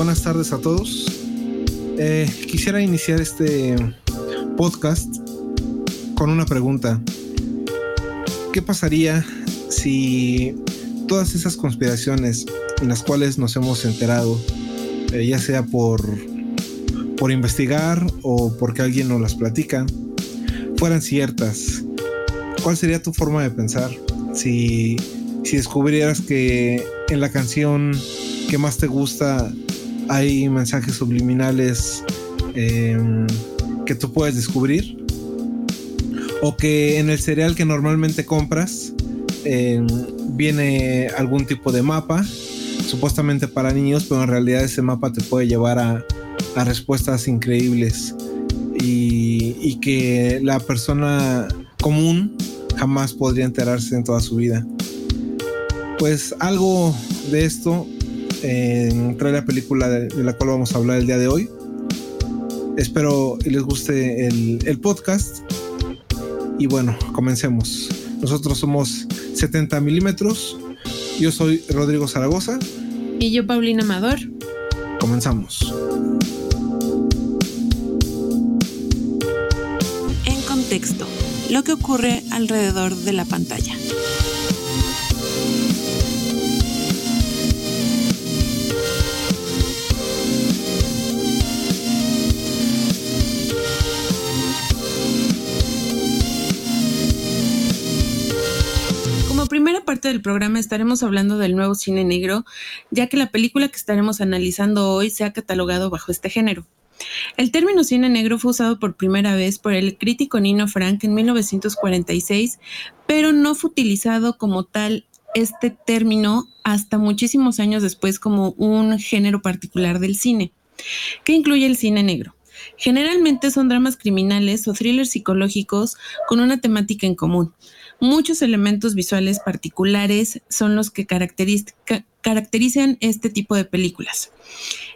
buenas tardes a todos. Eh, quisiera iniciar este podcast con una pregunta. ¿Qué pasaría si todas esas conspiraciones en las cuales nos hemos enterado, eh, ya sea por, por investigar o porque alguien nos las platica, fueran ciertas? ¿Cuál sería tu forma de pensar si, si descubrieras que en la canción que más te gusta hay mensajes subliminales em, que tú puedes descubrir? ¿O que en el cereal que normalmente compras em, viene algún tipo de mapa, supuestamente para niños, pero en realidad ese mapa te puede llevar a, respuestas increíbles y, y, que la persona común jamás podría enterarse en toda su vida. Pues algo de esto eh, trae la película de, la cual vamos a hablar el día de hoy. Espero les guste el, el podcast. Y bueno, comencemos. Nosotros somos 70 milímetros. Yo soy Rodrigo Zaragoza. Y yo, Paulina Amador. Comenzamos. En contexto, lo que ocurre alrededor de la pantalla. Primera parte del programa estaremos hablando del nuevo cine negro, ya que la película que estaremos analizando hoy se ha catalogado bajo este género. El término cine negro fue usado por primera vez por el crítico Nino Frank en 1946, pero no fue utilizado como tal este término hasta muchísimos años después como un género particular del cine. ¿Qué incluye el cine negro? Generalmente son dramas criminales o thrillers psicológicos con una temática en común. Muchos elementos visuales particulares son los que caracterizan este tipo de películas.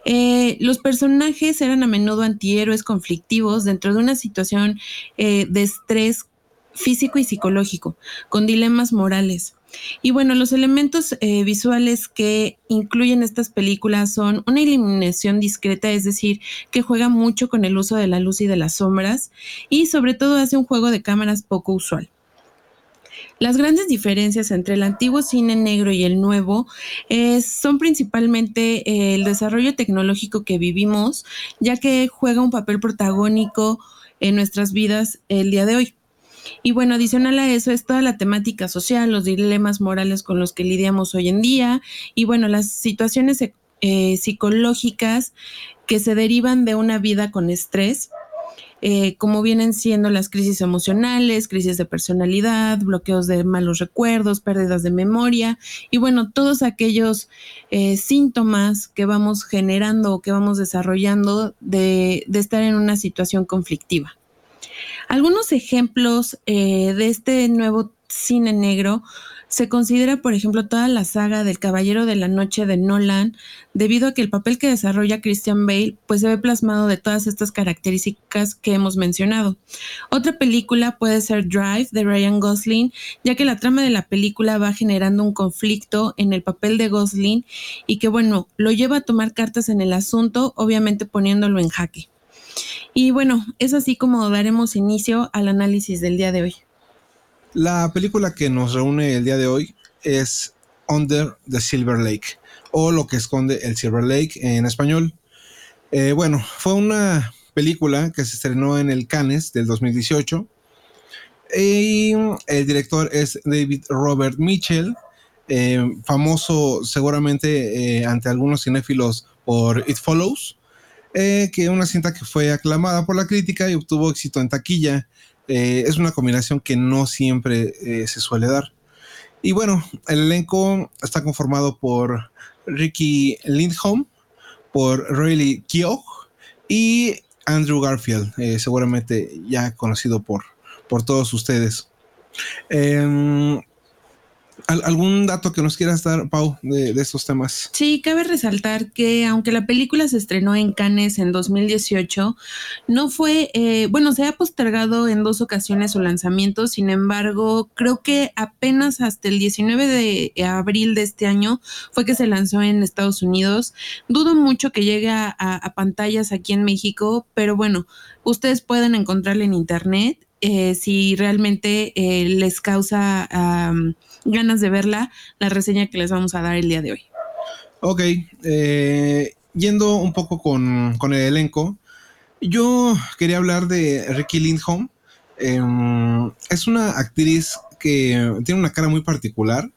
Eh, los personajes eran a menudo antihéroes conflictivos dentro de una situación eh, de estrés físico y psicológico, con dilemas morales. Y bueno, los elementos eh, visuales que incluyen estas películas son una iluminación discreta, es decir, que juega mucho con el uso de la luz y de las sombras, y sobre todo hace un juego de cámaras poco usual. Las grandes diferencias entre el antiguo cine negro y el nuevo son principalmente eh, el desarrollo tecnológico que vivimos, ya que juega un papel protagónico en nuestras vidas el día de hoy. Y bueno, adicional a eso es toda la temática social, los dilemas morales con los que lidiamos hoy en día y bueno, las situaciones eh, psicológicas que se derivan de una vida con estrés eh, como vienen siendo las crisis emocionales, crisis de personalidad, bloqueos de malos recuerdos, pérdidas de memoria y bueno, todos aquellos eh, síntomas que vamos generando o que vamos desarrollando de, estar en una situación conflictiva. Algunos ejemplos eh, de este nuevo cine negro se considera, por ejemplo, toda la saga del Caballero de la Noche de Nolan, debido a que el papel que desarrolla Christian Bale pues se ve plasmado de todas estas características que hemos mencionado. Otra película puede ser Drive de Ryan Gosling, ya que la trama de la película va generando un conflicto en el papel de Gosling y que bueno, lo lleva a tomar cartas en el asunto, obviamente poniéndolo en jaque. Y bueno, es así como daremos inicio al análisis del día de hoy. La película que nos reúne el día de hoy es Under the Silver Lake o Lo que esconde el Silver Lake en español. Eh, bueno, fue una película que se estrenó en el Cannes del 2018 y el director es David Robert Mitchell, eh, famoso seguramente eh, ante algunos cinéfilos por It Follows, que es una cinta que fue aclamada por la crítica y obtuvo éxito en taquilla eh, es una combinación que no siempre eh, se suele dar. Y bueno, el elenco está conformado por Ricky Lindholm, por Riley Keough y Andrew Garfield, eh, seguramente ya conocido por, por todos ustedes. ¿Algún dato que nos quieras dar, Pau, de, estos temas? Sí, cabe resaltar que aunque la película se estrenó en Cannes en 2018, no fue, eh, bueno, se ha postergado en dos ocasiones su lanzamiento, sin embargo, creo que apenas hasta el 19 de abril de este año fue que se lanzó en Estados Unidos. Dudo mucho que llegue a, pantallas aquí en México, pero bueno, ustedes pueden encontrarla en internet eh, si realmente eh, les causa ganas de verla, la reseña que les vamos a dar el día de hoy. Ok, eh, yendo un poco con, el elenco, yo quería hablar de Ricky Lindholm. Em, es una actriz que tiene una cara muy particular.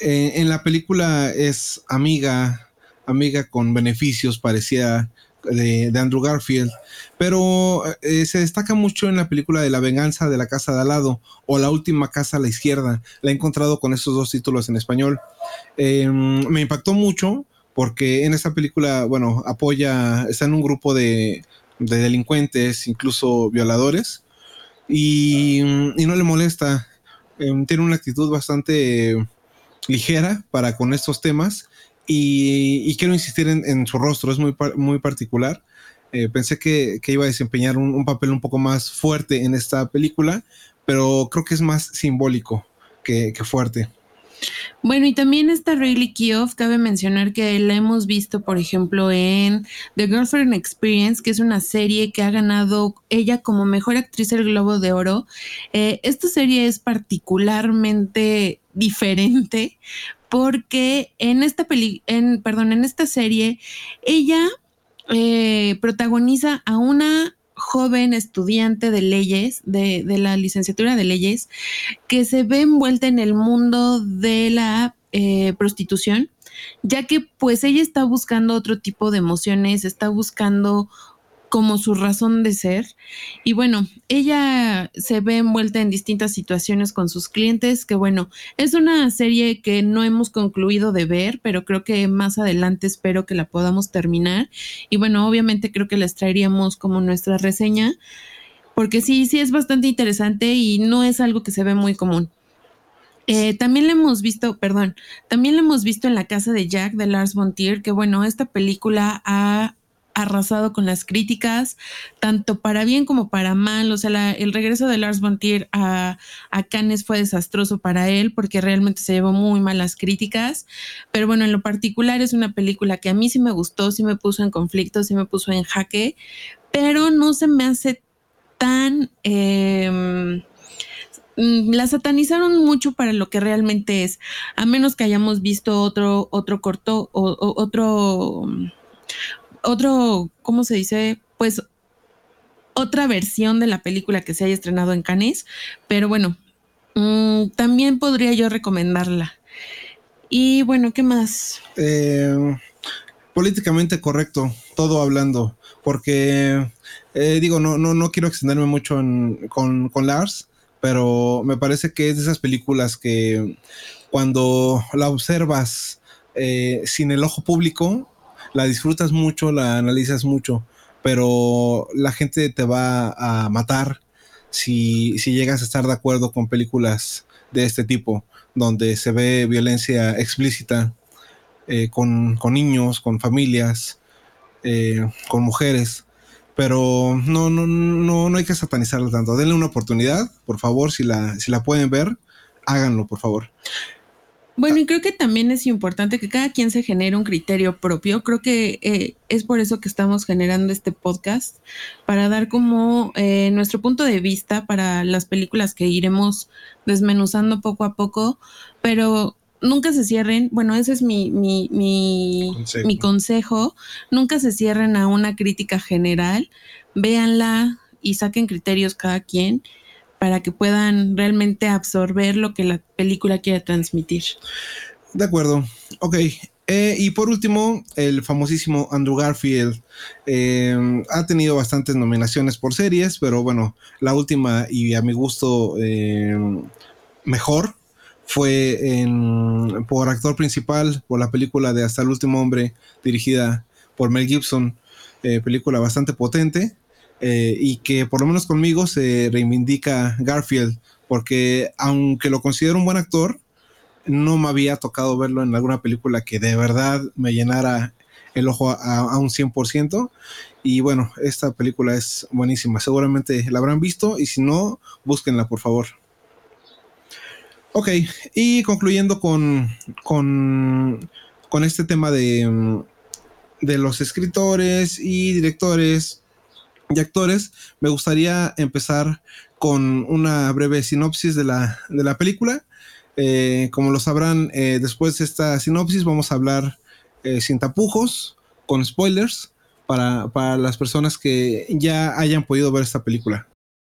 en la película es amiga, amiga con beneficios, parecía de, Andrew Garfield, pero eh, se destaca mucho en la película de La venganza de la casa de al lado o La última casa a la izquierda. La he encontrado con esos dos títulos en español. Em, me impactó mucho porque en esta película, bueno, apoya, está en un grupo de, delincuentes, incluso violadores, y, no le molesta. Em, tiene una actitud bastante ligera para con estos temas y, quiero insistir en, su rostro, es muy, muy particular. Eh, pensé que, iba a desempeñar un, papel un poco más fuerte en esta película, pero creo que es más simbólico que, fuerte. Bueno, y también está Rayleigh Keough, cabe mencionar que la hemos visto, por ejemplo, en The Girlfriend Experience, que es una serie que ha ganado ella como mejor actriz el Globo de Oro. Eh, esta serie es particularmente diferente porque en esta peli, perdón, en esta serie, ella eh, protagoniza a una joven estudiante de leyes, de, la licenciatura de leyes, que se ve envuelta en el mundo de la eh, prostitución, ya que pues ella está buscando otro tipo de emociones, está buscando como su razón de ser. Y bueno, ella se ve envuelta en distintas situaciones con sus clientes, que bueno, es una serie que no hemos concluido de ver, pero creo que más adelante espero que la podamos terminar. Y bueno, obviamente creo que les traeríamos como nuestra reseña, porque sí, sí es bastante interesante y no es algo que se ve muy común. Eh, también le hemos visto, perdón, también le hemos visto en la casa de Jack de Lars von Trier, que bueno, esta película ha arrasado con las críticas, tanto para bien como para mal. O sea, el regreso de Lars von Trier a, a, Cannes fue desastroso para él porque realmente se llevó muy mal las críticas. Pero bueno, en lo particular es una película que a mí sí me gustó, sí me puso en conflicto, sí me puso en jaque, pero no se me hace tan... Em, mm, la satanizaron mucho para lo que realmente es, a menos que hayamos visto otro, otro corto o otro otro, ¿cómo se dice? Pues otra versión de la película que se haya estrenado en Cannes, pero bueno, mm, también podría yo recomendarla. Y bueno, ¿qué más? Eh, políticamente correcto, todo hablando, porque eh, digo, no, no, no quiero extenderme mucho con, con Lars, pero me parece que es de esas películas que cuando la observas eh, sin el ojo público, la disfrutas mucho, la analizas mucho, pero la gente te va a matar si, si llegas a estar de acuerdo con películas de este tipo, donde se ve violencia explícita eh, con, niños, con familias, eh, con mujeres. Pero no, no, no, no hay que satanizarla tanto. Denle una oportunidad, por favor, si la, si la pueden ver, háganlo, por favor. Bueno, y creo que también es importante que cada quien se genere un criterio propio. Creo que eh, es por eso que estamos generando este podcast, para dar como eh, nuestro punto de vista para las películas que iremos desmenuzando poco a poco, pero nunca se cierren, bueno, ese es mi, mi, mi, consejo. mi consejo, nunca se cierren a una crítica general, véanla y saquen criterios cada quien para que puedan realmente absorber lo que la película quiere transmitir. De acuerdo. Ok. Eh, y por último, el famosísimo Andrew Garfield eh, ha tenido bastantes nominaciones por series, pero bueno, la última y a mi gusto eh, mejor fue en, por actor principal por la película de Hasta el último hombre dirigida por Mel Gibson, película bastante potente. Eh, y que por lo menos conmigo se reivindica Garfield, porque aunque lo considero un buen actor, no me había tocado verlo en alguna película que de verdad me llenara el ojo a, un 100%. Y bueno, esta película es buenísima. Seguramente la habrán visto y si no, búsquenla por favor. Ok, y concluyendo con, con, con este tema de, de los escritores y directores y actores, me gustaría empezar con una breve sinopsis de la, de la película. Eh, como lo sabrán, eh, después de esta sinopsis vamos a hablar eh, sin tapujos, con spoilers, para, para las personas que ya hayan podido ver esta película.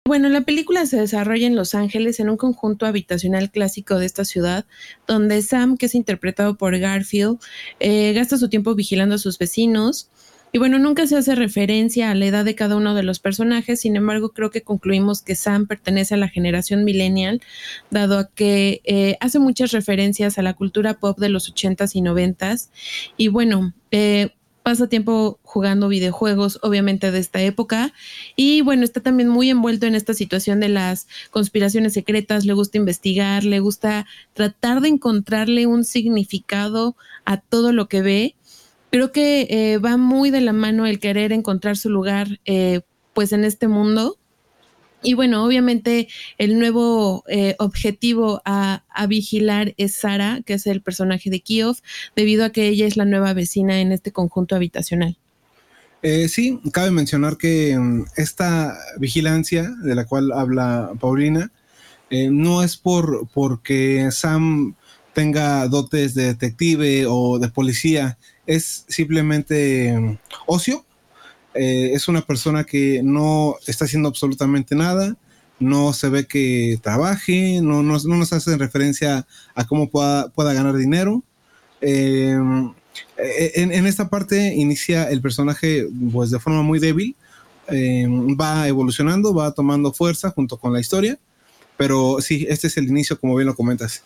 Bueno, la película se desarrolla en Los Ángeles, en un conjunto habitacional clásico de esta ciudad, donde Sam, que es interpretado por Garfield, gasta su tiempo vigilando a sus vecinos y bueno, nunca se hace referencia a la edad de cada uno de los personajes, sin embargo creo que concluimos que Sam pertenece a la generación millennial, dado a que eh, hace muchas referencias a la cultura pop de los 80s y 90s. Y bueno, eh, pasa tiempo jugando videojuegos, obviamente de esta época, y bueno, está también muy envuelto en esta situación de las conspiraciones secretas, le gusta investigar, le gusta tratar de encontrarle un significado a todo lo que ve creo que eh, va muy de la mano el querer encontrar su lugar eh, pues en este mundo. Y bueno, obviamente el nuevo eh, objetivo a, vigilar es Sara, que es el personaje de Kiev, debido a que ella es la nueva vecina en este conjunto habitacional. sí, cabe mencionar que mm, esta vigilancia de la cual habla Paulina no es por porque Sam tenga dotes de detective o de policía, es simplemente mm, ocio. Eh, es una persona que no está haciendo absolutamente nada, no se ve que trabaje, no, nos hace referencia a cómo pueda, pueda ganar dinero. Em, e, en, esta parte inicia el personaje pues de forma muy débil, em, va evolucionando, va tomando fuerza junto con la historia, pero sí, este es el inicio como bien lo comentas.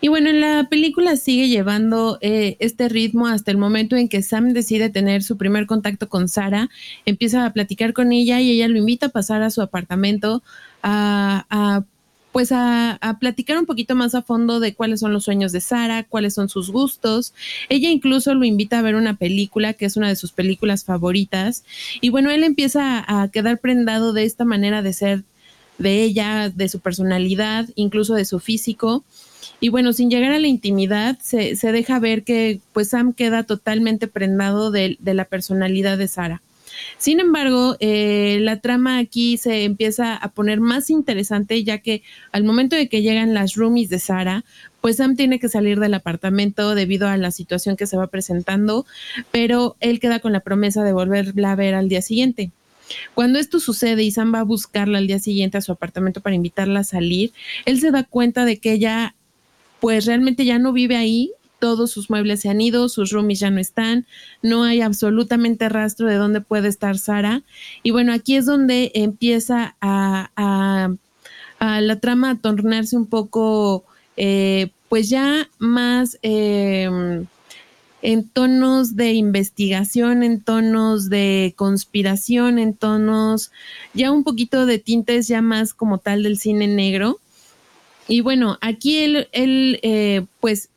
Y bueno, en la película sigue llevando eh, este ritmo hasta el momento en que Sam decide tener su primer contacto con Sara, empieza a platicar con ella y ella lo invita a pasar a su apartamento a, pues a, platicar un poquito más a fondo de cuáles son los sueños de Sara, cuáles son sus gustos. Ella incluso lo invita a ver una película que es una de sus películas favoritas. Y bueno, él empieza a quedar prendado de esta manera de ser de ella, de su personalidad, incluso de su físico. Y bueno, sin llegar a la intimidad, se, deja ver que pues Sam queda totalmente prendado de, la personalidad de Sara. Sin embargo, eh, la trama aquí se empieza a poner más interesante ya que al momento de que llegan las roomies de Sara, pues Sam tiene que salir del apartamento debido a la situación que se va presentando, pero él queda con la promesa de volverla a ver al día siguiente. Cuando esto sucede y Sam va a buscarla al día siguiente a su apartamento para invitarla a salir, él se da cuenta de que ella pues realmente ya no vive ahí, todos sus muebles se han ido, sus roomies ya no están, no hay absolutamente rastro de dónde puede estar Sara. Y bueno, aquí es donde empieza a, la trama a tornarse un poco, eh, pues ya más em, en tonos de investigación, en tonos de conspiración, en tonos ya un poquito de tintes ya más como tal del cine negro. Y bueno, aquí él, él eh, pues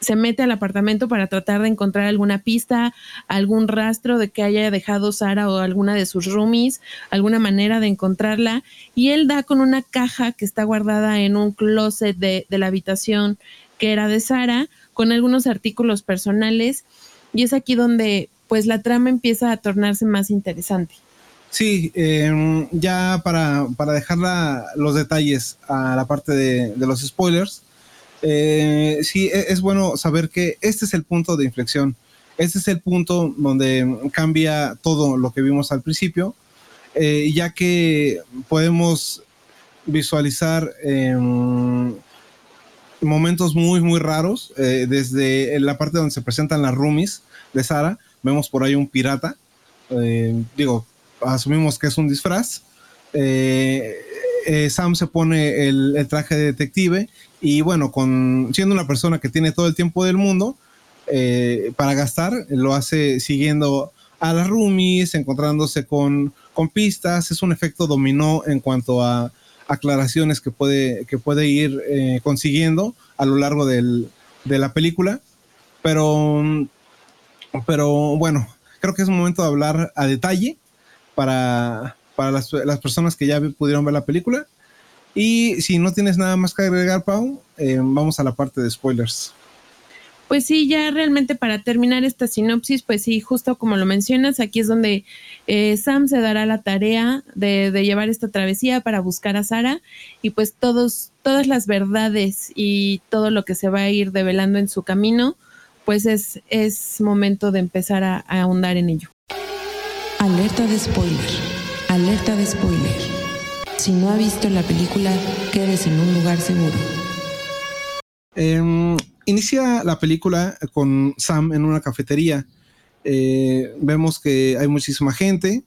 se mete al apartamento para tratar de encontrar alguna pista, algún rastro de que haya dejado Sara o alguna de sus roomies, alguna manera de encontrarla. Y él da con una caja que está guardada en un closet de, de la habitación que era de Sara, con algunos artículos personales. Y es aquí donde pues la trama empieza a tornarse más interesante. Sí, em, ya para, para dejar los detalles a la parte de, los spoilers, eh, sí, e, es, bueno saber que este es el punto de inflexión. Este es el punto donde cambia todo lo que vimos al principio, eh, ya que podemos visualizar em, momentos muy, muy raros, eh, desde la parte donde se presentan las roomies de Sara, vemos por ahí un pirata, digo, asumimos que es un disfraz. Eh, eh, Sam se pone el, traje de detective y bueno, con, siendo una persona que tiene todo el tiempo del mundo eh, para gastar, lo hace siguiendo a las roomies, encontrándose con, con pistas, es un efecto dominó en cuanto a, aclaraciones que puede, que puede ir consiguiendo a lo largo del, de la película. Pero, pero bueno, creo que es momento de hablar a detalle para, para las, las personas que ya pudieron ver la película. Y si no tienes nada más que agregar, Pau, eh, vamos a la parte de spoilers. Pues sí, ya realmente para terminar esta sinopsis, pues sí, justo como lo mencionas, aquí es donde eh, Sam se dará la tarea de, llevar esta travesía para buscar a Sara y pues todos, todas las verdades y todo lo que se va a ir develando en su camino, pues es, es momento de empezar a, a ahondar en ello. Alerta de spoiler, alerta de spoiler. Si no ha visto la película, quedes en un lugar seguro. Eh, inicia la película con Sam en una cafetería. Eh, vemos que hay muchísima gente,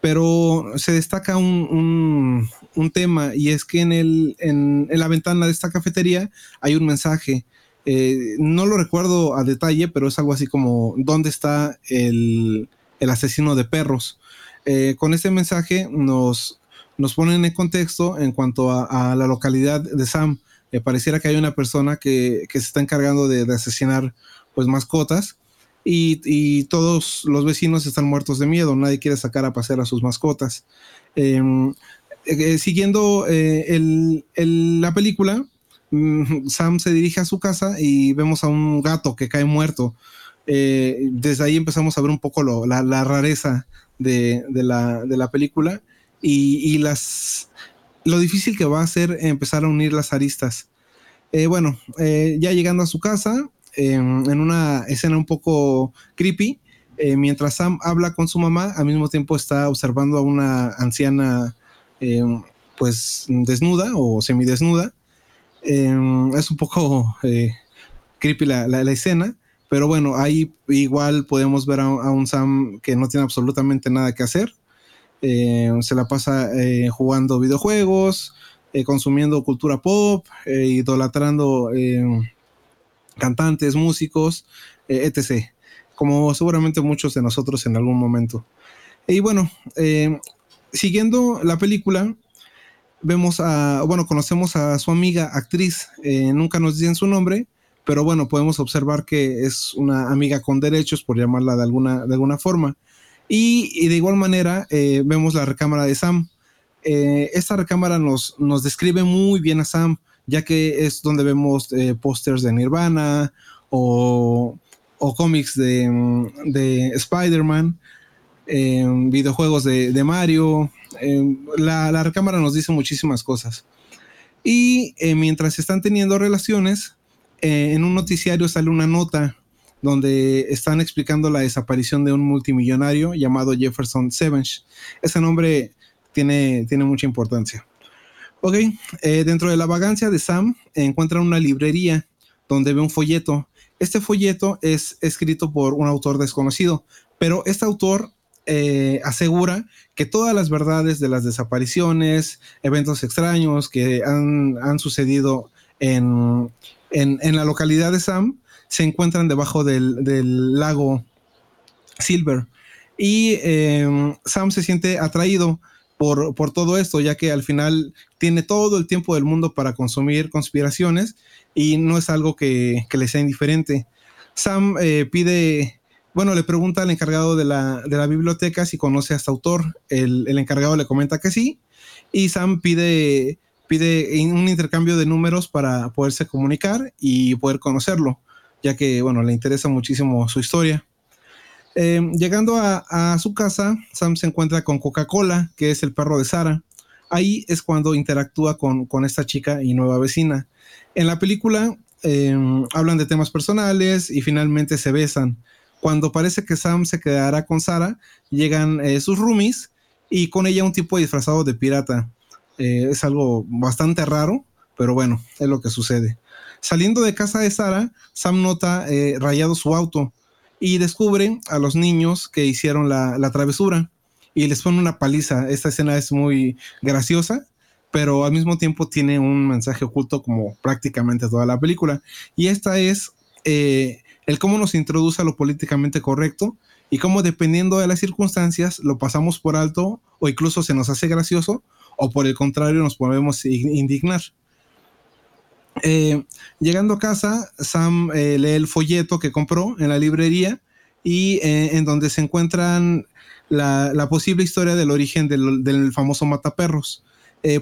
pero se destaca un, tema y es que en, el, en, la ventana de esta cafetería hay un mensaje. Eh, no lo recuerdo a detalle, pero es algo así como ¿dónde está el, asesino de perros? Eh, con este mensaje nos, nos ponen en contexto en cuanto a la localidad de Sam pareciera que hay una persona que, se está encargando de, asesinar pues mascotas y, todos los vecinos están muertos de miedo, nadie quiere sacar a pasear a sus mascotas. Em, eh, siguiendo eh, la película, mm, Sam se dirige a su casa y vemos a un gato que cae muerto. Eh, desde ahí empezamos a ver un poco la, rareza de, la, película y, las, lo difícil que va a ser empezar a unir las aristas. Eh, bueno, eh, ya llegando a su casa, em, en una escena un poco creepy, mientras Sam habla con su mamá, al mismo tiempo está observando a una anciana em, pues desnuda o semidesnuda. Em, es un poco creepy la, escena, pero bueno, ahí igual podemos ver a, un Sam que no tiene absolutamente nada que hacer. se la pasa jugando videojuegos, eh, consumiendo cultura pop, eh, idolatrando eh, cantantes, músicos, etc. Como seguramente muchos de nosotros en algún momento. Y bueno, siguiendo la película, vemos a, bueno, conocemos a su amiga actriz, nunca nos dicen su nombre, pero bueno, podemos observar que es una amiga con derechos, por llamarla de alguna, de alguna forma. Y, de igual manera, vemos la recámara de Sam, eh, esta recámara nos, nos describe muy bien a Sam, ya que es donde vemos eh, pósters de Nirvana o, cómics de, de Spider-Man, eh, videojuegos de, Mario. La, la, recámara nos dice muchísimas cosas. Y mientras están teniendo relaciones, en un noticiario sale una nota donde están explicando la desaparición de un multimillonario llamado Jefferson Sevens. Ese nombre tiene, tiene mucha importancia. Ok, eh, dentro de la vagancia de Sam encuentra una librería donde ve un folleto. Este folleto es escrito por un autor desconocido, pero este autor eh, asegura que todas las verdades de las desapariciones, eventos extraños que han, sucedido en, la localidad de Sam se encuentran debajo del, lago Silver. Y eh, Sam se siente atraído por, todo esto, ya que al final tiene todo el tiempo del mundo para consumir conspiraciones y no es algo que, le sea indiferente. Sam eh, pide, bueno, le pregunta al encargado de la, biblioteca si conoce a este autor. El, encargado le comenta que sí y Sam pide, pide un intercambio de números para poderse comunicar y poder conocerlo, ya que, bueno, le interesa muchísimo su historia. Em, llegando a, su casa, Sam se encuentra con Coca-Cola, que es el perro de Sara. Ahí es cuando interactúa con, esta chica y nueva vecina. En la película em, hablan de temas personales y finalmente se besan. Cuando parece que Sam se quedará con Sara, llegan eh, sus roomies y con ella un tipo disfrazado de pirata. Eh, es algo bastante raro, pero bueno, es lo que sucede. Saliendo de casa de Sara, Sam nota eh, rayado su auto y descubren a los niños que hicieron la, travesura y les ponen una paliza. Esta escena es muy graciosa, pero al mismo tiempo tiene un mensaje oculto como prácticamente toda la película. Y esta es eh, el cómo nos introduce a lo políticamente correcto y cómo dependiendo de las circunstancias lo pasamos por alto o incluso se nos hace gracioso o por el contrario nos podemos indignar. Eh, llegando a casa, Sam eh, lee el folleto que compró en la librería y eh, en donde se encuentran la, posible historia del origen del, famoso mataperros.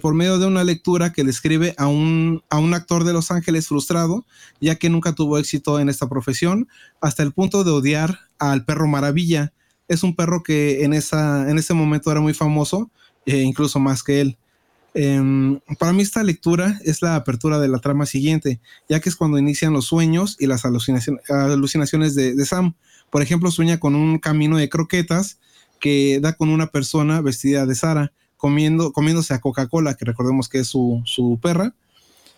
por medio de una lectura que describe a un, a un actor de Los Ángeles frustrado, ya que nunca tuvo éxito en esta profesión, hasta el punto de odiar al perro Maravilla. Es un perro que en, esa, en ese momento era muy famoso, incluso más que él. Em, para mí esta lectura es la apertura de la trama siguiente, ya que es cuando inician los sueños y las alucinaciones de, Sam. Por ejemplo, sueña con un camino de croquetas que da con una persona vestida de Sara, comiendo, comiéndose a Coca-Cola, que recordemos que es su, perra,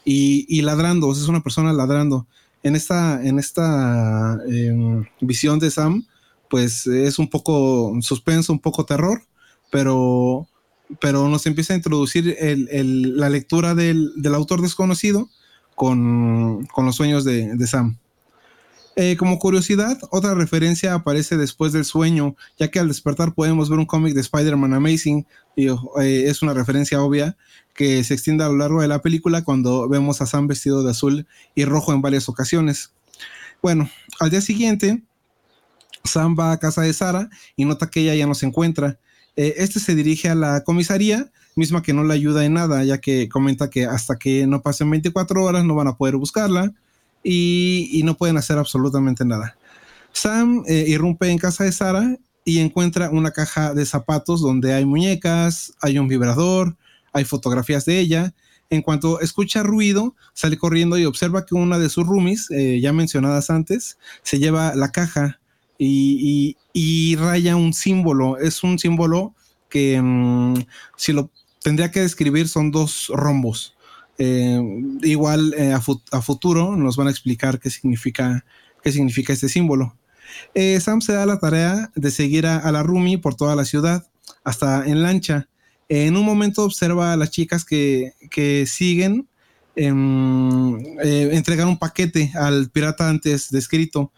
y, ladrando, es una persona ladrando. En esta, en esta em, visión de Sam, pues es un poco suspenso, un poco terror, pero pero nos empieza a introducir la lectura del, autor desconocido con, los sueños de, Sam. Eh, como curiosidad, otra referencia aparece después del sueño, ya que al despertar podemos ver un cómic de Spider-Man Amazing, y eh, es una referencia obvia que se extiende a lo largo de la película cuando vemos a Sam vestido de azul y rojo en varias ocasiones. Bueno, al día siguiente, Sam va a casa de Sara y nota que ella ya no se encuentra eh, este se dirige a la comisaría, misma que no le ayuda en nada, ya que comenta que hasta que no pasen 24 horas no van a poder buscarla y, no pueden hacer absolutamente nada. Sam eh, irrumpe en casa de Sara y encuentra una caja de zapatos donde hay muñecas, hay un vibrador, hay fotografías de ella. En cuanto escucha ruido, sale corriendo y observa que una de sus roomies, eh, ya mencionadas antes, se lleva la caja y, raya un símbolo. Es un símbolo que mm, si lo tendría que describir son dos rombos. Eh, igual eh, a, futuro nos van a explicar qué significa, qué significa este símbolo. Eh, Sam se da la tarea de seguir a, la Rumi por toda la ciudad, hasta en lancha. en un momento observa a las chicas que, que siguen em, entregar un paquete al pirata antes descrito.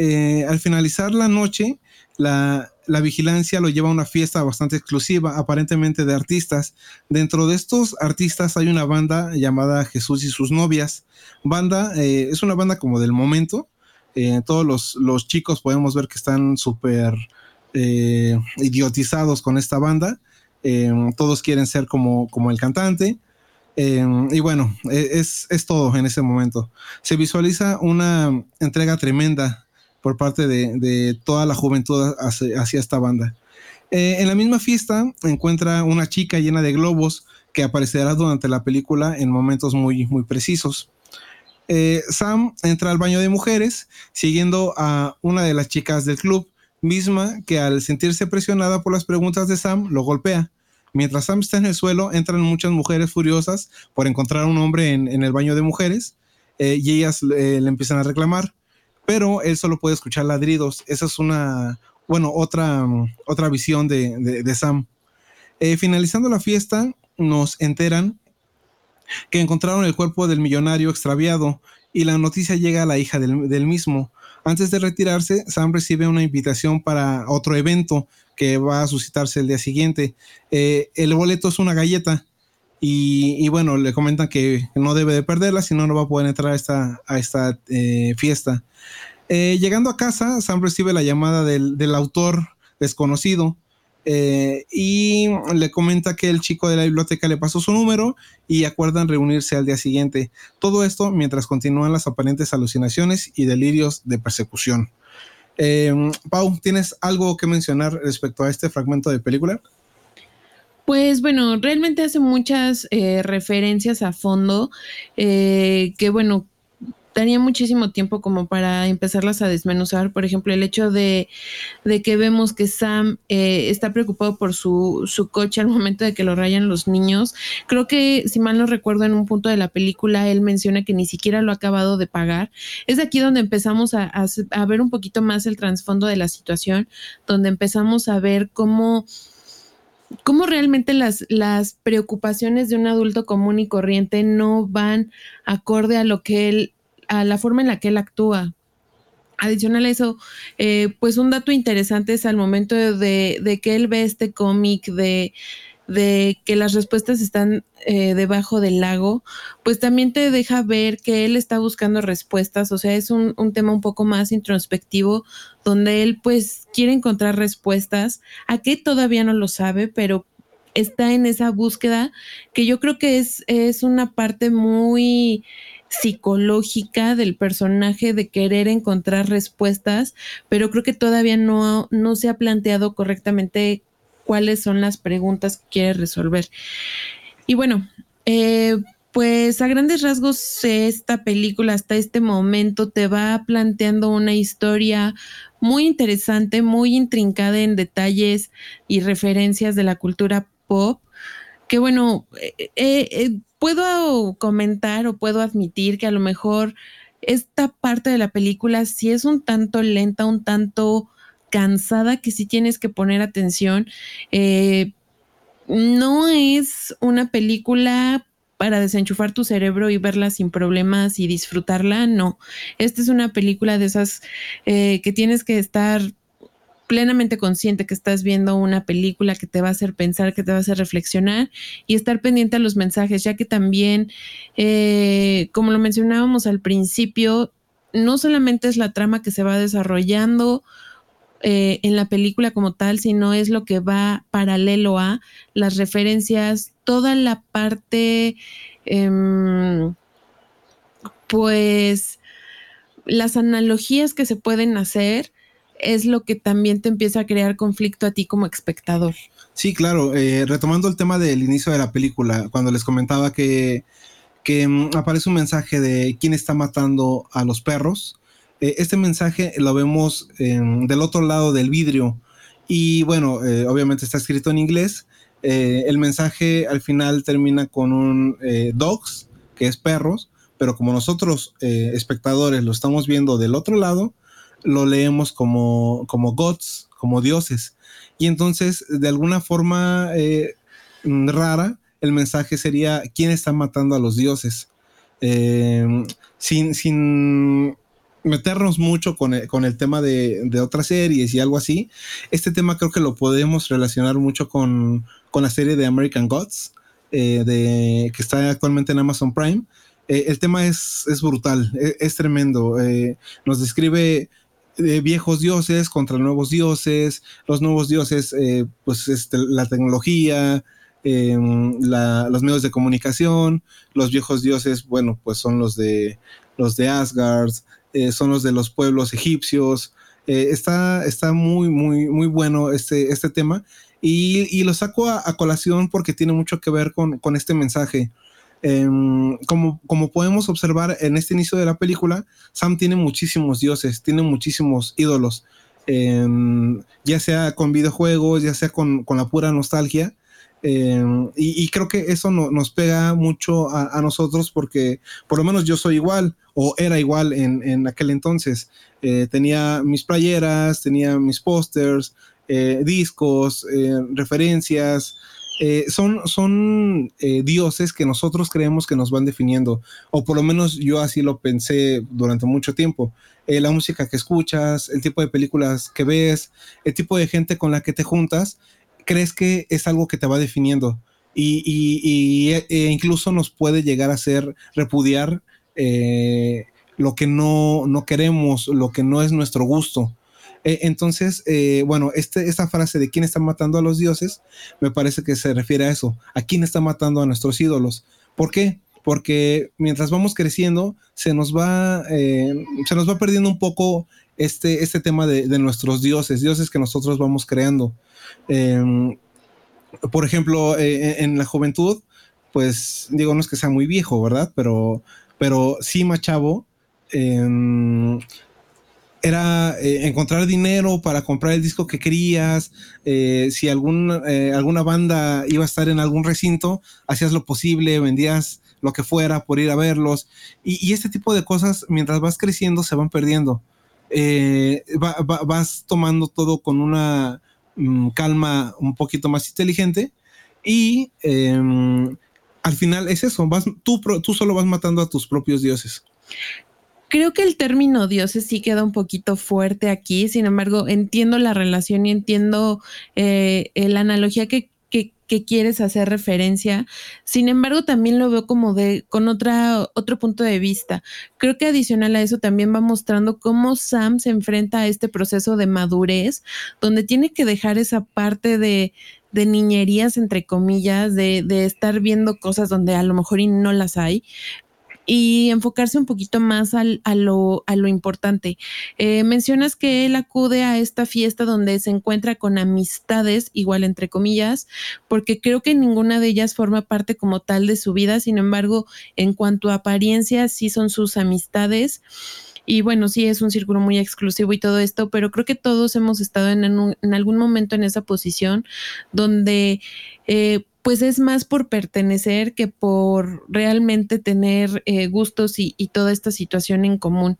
Eh, al finalizar la noche, la, vigilancia lo lleva a una fiesta bastante exclusiva, aparentemente de artistas. Dentro de estos artistas hay una banda llamada Jesús y sus novias. Banda, eh, es una banda como del momento. Eh, todos los, chicos podemos ver que están súper idiotizados con esta banda. todos quieren ser como, como el cantante. y bueno, e, es, es todo en ese momento. Se visualiza una entrega tremenda por parte de, toda la juventud hacia, esta banda. Eh, en la misma fiesta encuentra una chica llena de globos que aparecerá durante la película en momentos muy, muy precisos. Eh, Sam entra al baño de mujeres siguiendo a una de las chicas del club, misma que al sentirse presionada por las preguntas de Sam lo golpea. Mientras Sam está en el suelo, entran muchas mujeres furiosas por encontrar a un hombre en, el baño de mujeres eh, y ellas le empiezan a reclamar pero él solo puede escuchar ladridos. Esa es una, bueno, otra, otra visión de, Sam. Eh, finalizando la fiesta, nos enteran que encontraron el cuerpo del millonario extraviado y la noticia llega a la hija del, mismo. Antes de retirarse, Sam recibe una invitación para otro evento que va a suscitarse el día siguiente. Eh, el boleto es una galleta y, bueno, le comentan que no debe de perderla, si no, no va a poder entrar a esta, a esta eh, fiesta. Eh, llegando a casa, Sam recibe la llamada del, autor desconocido eh, y le comenta que el chico de la biblioteca le pasó su número y acuerdan reunirse al día siguiente. Todo esto mientras continúan las aparentes alucinaciones y delirios de persecución. Pau, ¿tienes algo que mencionar respecto a este fragmento de película? Pues bueno, realmente hace muchas referencias a fondo que bueno, daría muchísimo tiempo como para empezarlas a desmenuzar. Por ejemplo, el hecho de, que vemos que Sam eh, está preocupado por su, coche al momento de que lo rayan los niños. Creo que, si mal no recuerdo, en un punto de la película él menciona que ni siquiera lo ha acabado de pagar. Es aquí donde empezamos a, a ver un poquito más el trasfondo de la situación, donde empezamos a ver cómo cómo realmente las, las preocupaciones de un adulto común y corriente no van acorde a lo que él a la forma en la que él actúa. Adicional a eso, eh, pues un dato interesante es al momento de, que él ve este cómic de, de que las respuestas están eh, debajo del lago, pues también te deja ver que él está buscando respuestas, o sea, es un, un, tema un poco más introspectivo, donde él pues quiere encontrar respuestas, a qué todavía no lo sabe, pero está en esa búsqueda que yo creo que es, es una parte muy psicológica del personaje de querer encontrar respuestas, pero creo que todavía no, no se ha planteado correctamente cuáles son las preguntas que quiere resolver. Y bueno, eh, pues a grandes rasgos esta película hasta este momento te va planteando una historia muy interesante, muy intrincada en detalles y referencias de la cultura pop, que bueno, eh, eh, puedo comentar o puedo admitir que a lo mejor esta parte de la película sí es un tanto lenta, un tanto cansada, que sí tienes que poner atención. Eh, no es una película para desenchufar tu cerebro y verla sin problemas y disfrutarla, no. Esta es una película de esas eh, que tienes que estar plenamente consciente que estás viendo una película que te va a hacer pensar, que te va a hacer reflexionar y estar pendiente a los mensajes, ya que también, eh, como lo mencionábamos al principio, no solamente es la trama que se va desarrollando eh, en la película como tal, sino es lo que va paralelo a las referencias, toda la parte, em, pues, las analogías que se pueden hacer es lo que también te empieza a crear conflicto a ti como espectador. Sí, claro. Eh, retomando el tema del inicio de la película, cuando les comentaba que, que mm, aparece un mensaje de quién está matando a los perros, eh, este mensaje lo vemos del otro lado del vidrio. Y bueno, eh, obviamente está escrito en inglés. el mensaje al final termina con un dogs, que es perros, pero como nosotros espectadores lo estamos viendo del otro lado, lo leemos como, como gods, como dioses. Y entonces, de alguna forma eh, rara, el mensaje sería, ¿quién está matando a los dioses? Eh, sin, sin meternos mucho con el, tema de, otras series y algo así, este tema creo que lo podemos relacionar mucho con, la serie de American Gods, eh, de, que está actualmente en Amazon Prime. el tema es, es brutal, es, es tremendo. nos describe viejos dioses contra nuevos dioses, los nuevos dioses, eh, pues este, la tecnología, em, los medios de comunicación, los viejos dioses, bueno, pues son los de los de Asgard, eh, son los de los pueblos egipcios. Eh, está, está muy, muy, muy bueno este, este tema y, lo saco a, colación porque tiene mucho que ver con, con este mensaje. Em, como, como podemos observar en este inicio de la película, Sam tiene muchísimos dioses, tiene muchísimos ídolos, em, ya sea con videojuegos, ya sea con, la pura nostalgia. Em, y, creo que eso nos pega mucho a, nosotros porque por lo menos yo soy igual o era igual en, aquel entonces. Eh, tenía mis playeras, tenía mis pósters, eh, discos, eh, referencias, son, son dioses que nosotros creemos que nos van definiendo, o por lo menos yo así lo pensé durante mucho tiempo. La música que escuchas, el tipo de películas que ves, el tipo de gente con la que te juntas, crees que es algo que te va definiendo y, y, e incluso nos puede llegar a hacer repudiar lo que no, no queremos, lo que no es nuestro gusto. Eh, entonces, eh, bueno, este, esta frase de quién está matando a los dioses, me parece que se refiere a eso, a quién está matando a nuestros ídolos. ¿Por qué? Porque mientras vamos creciendo, se nos va, eh, se nos va perdiendo un poco este, este tema de, nuestros dioses, dioses que nosotros vamos creando. Em, por ejemplo, en la juventud, pues digo, no es que sea muy viejo, ¿verdad? Pero, pero sí, Machavo, eh, era eh, encontrar dinero para comprar el disco que querías, eh, si algún, eh, alguna banda iba a estar en algún recinto, hacías lo posible, vendías lo que fuera por ir a verlos, y, este tipo de cosas, mientras vas creciendo, se van perdiendo. Vas tomando todo con una mm, calma un poquito más inteligente y em, al final es eso, vas, tú, tú solo vas matando a tus propios dioses. Creo que el término dioses sí queda un poquito fuerte aquí, sin embargo, entiendo la relación y entiendo eh, la analogía que, que quieres hacer referencia. Sin embargo, también lo veo como de con otra otro punto de vista. Creo que adicional a eso también va mostrando cómo Sam se enfrenta a este proceso de madurez, donde tiene que dejar esa parte de de niñerías, entre comillas, de, de, estar viendo cosas donde a lo mejor y no las hay, y enfocarse un poquito más al, a, lo, a lo importante. Eh, mencionas que él acude a esta fiesta donde se encuentra con amistades, igual entre comillas, porque creo que ninguna de ellas forma parte como tal de su vida, sin embargo, en cuanto a apariencia, sí son sus amistades. Y bueno, sí es un círculo muy exclusivo y todo esto, pero creo que todos hemos estado en, en algún momento en esa posición donde eh, pues es más por pertenecer que por realmente tener eh, gustos y, toda esta situación en común.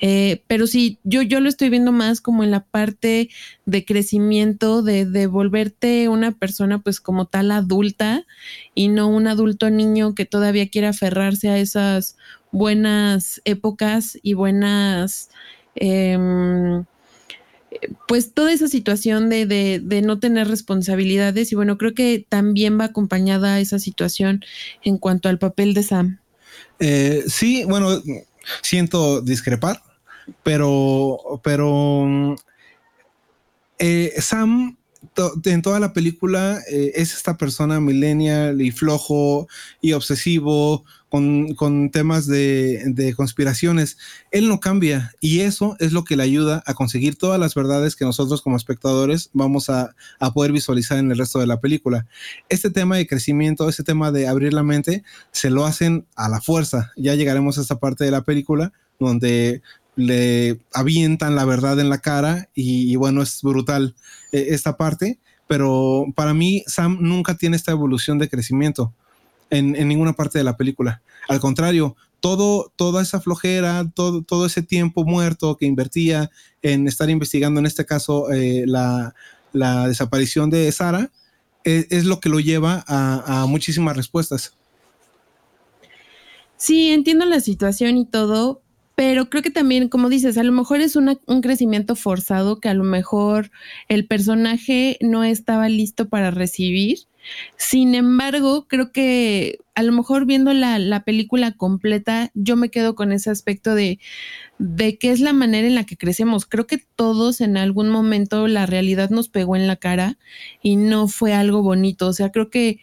Eh, pero sí, yo, yo lo estoy viendo más como en la parte de crecimiento, de, de volverte una persona pues como tal adulta y no un adulto niño que todavía quiere aferrarse a esas buenas épocas y buenas... Eh, pues toda esa situación de, de, no tener responsabilidades y bueno, creo que también va acompañada esa situación en cuanto al papel de Sam. Eh, sí, bueno, siento discrepar, pero, pero eh, Sam en toda la película eh, es esta persona millennial y flojo y obsesivo con, temas de, conspiraciones. Él no cambia y eso es lo que le ayuda a conseguir todas las verdades que nosotros como espectadores vamos a, poder visualizar en el resto de la película. Este tema de crecimiento, este tema de abrir la mente, se lo hacen a la fuerza. Ya llegaremos a esta parte de la película donde le avientan la verdad en la cara y, bueno, es brutal eh, esta parte, pero para mí Sam nunca tiene esta evolución de crecimiento en, ninguna parte de la película. Al contrario, todo, toda esa flojera, todo, todo ese tiempo muerto que invertía en estar investigando, en este caso, eh, la, desaparición de Sara, e, es, lo que lo lleva a, muchísimas respuestas. Sí, entiendo la situación y todo, pero creo que también, como dices, a lo mejor es un crecimiento forzado que a lo mejor el personaje no estaba listo para recibir sin embargo, creo que a lo mejor viendo la, película completa, yo me quedo con ese aspecto de, de qué es la manera en la que crecemos. Creo que todos en algún momento la realidad nos pegó en la cara y no fue algo bonito. O sea, creo que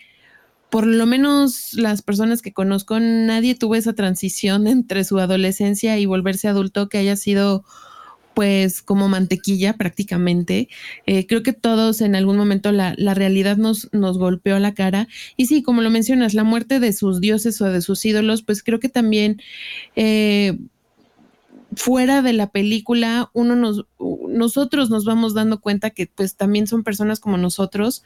por lo menos las personas que conozco, nadie tuvo esa transición entre su adolescencia y volverse adulto que haya sido pues como mantequilla prácticamente. Eh, creo que todos en algún momento la, realidad nos, nos golpeó la cara. Y sí, como lo mencionas, la muerte de sus dioses o de sus ídolos, pues creo que también... Eh, fuera de la película, uno nos, nosotros nos vamos dando cuenta que pues también son personas como nosotros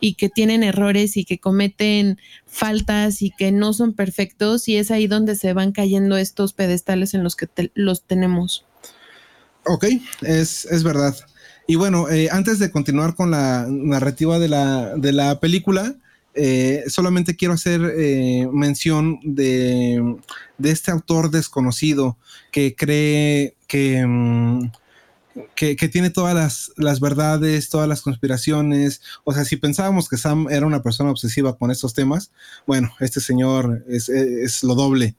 y que tienen errores y que cometen faltas y que no son perfectos y es ahí donde se van cayendo estos pedestales en los que los tenemos. Ok, es, es verdad. Y bueno, eh, antes de continuar con la narrativa de la, de la película, eh, solamente quiero hacer eh, mención de, de, este autor desconocido que cree que, mm, que, que, tiene todas las, las, verdades, todas las conspiraciones. O sea, si pensábamos que Sam era una persona obsesiva con estos temas, bueno, este señor es, es lo doble.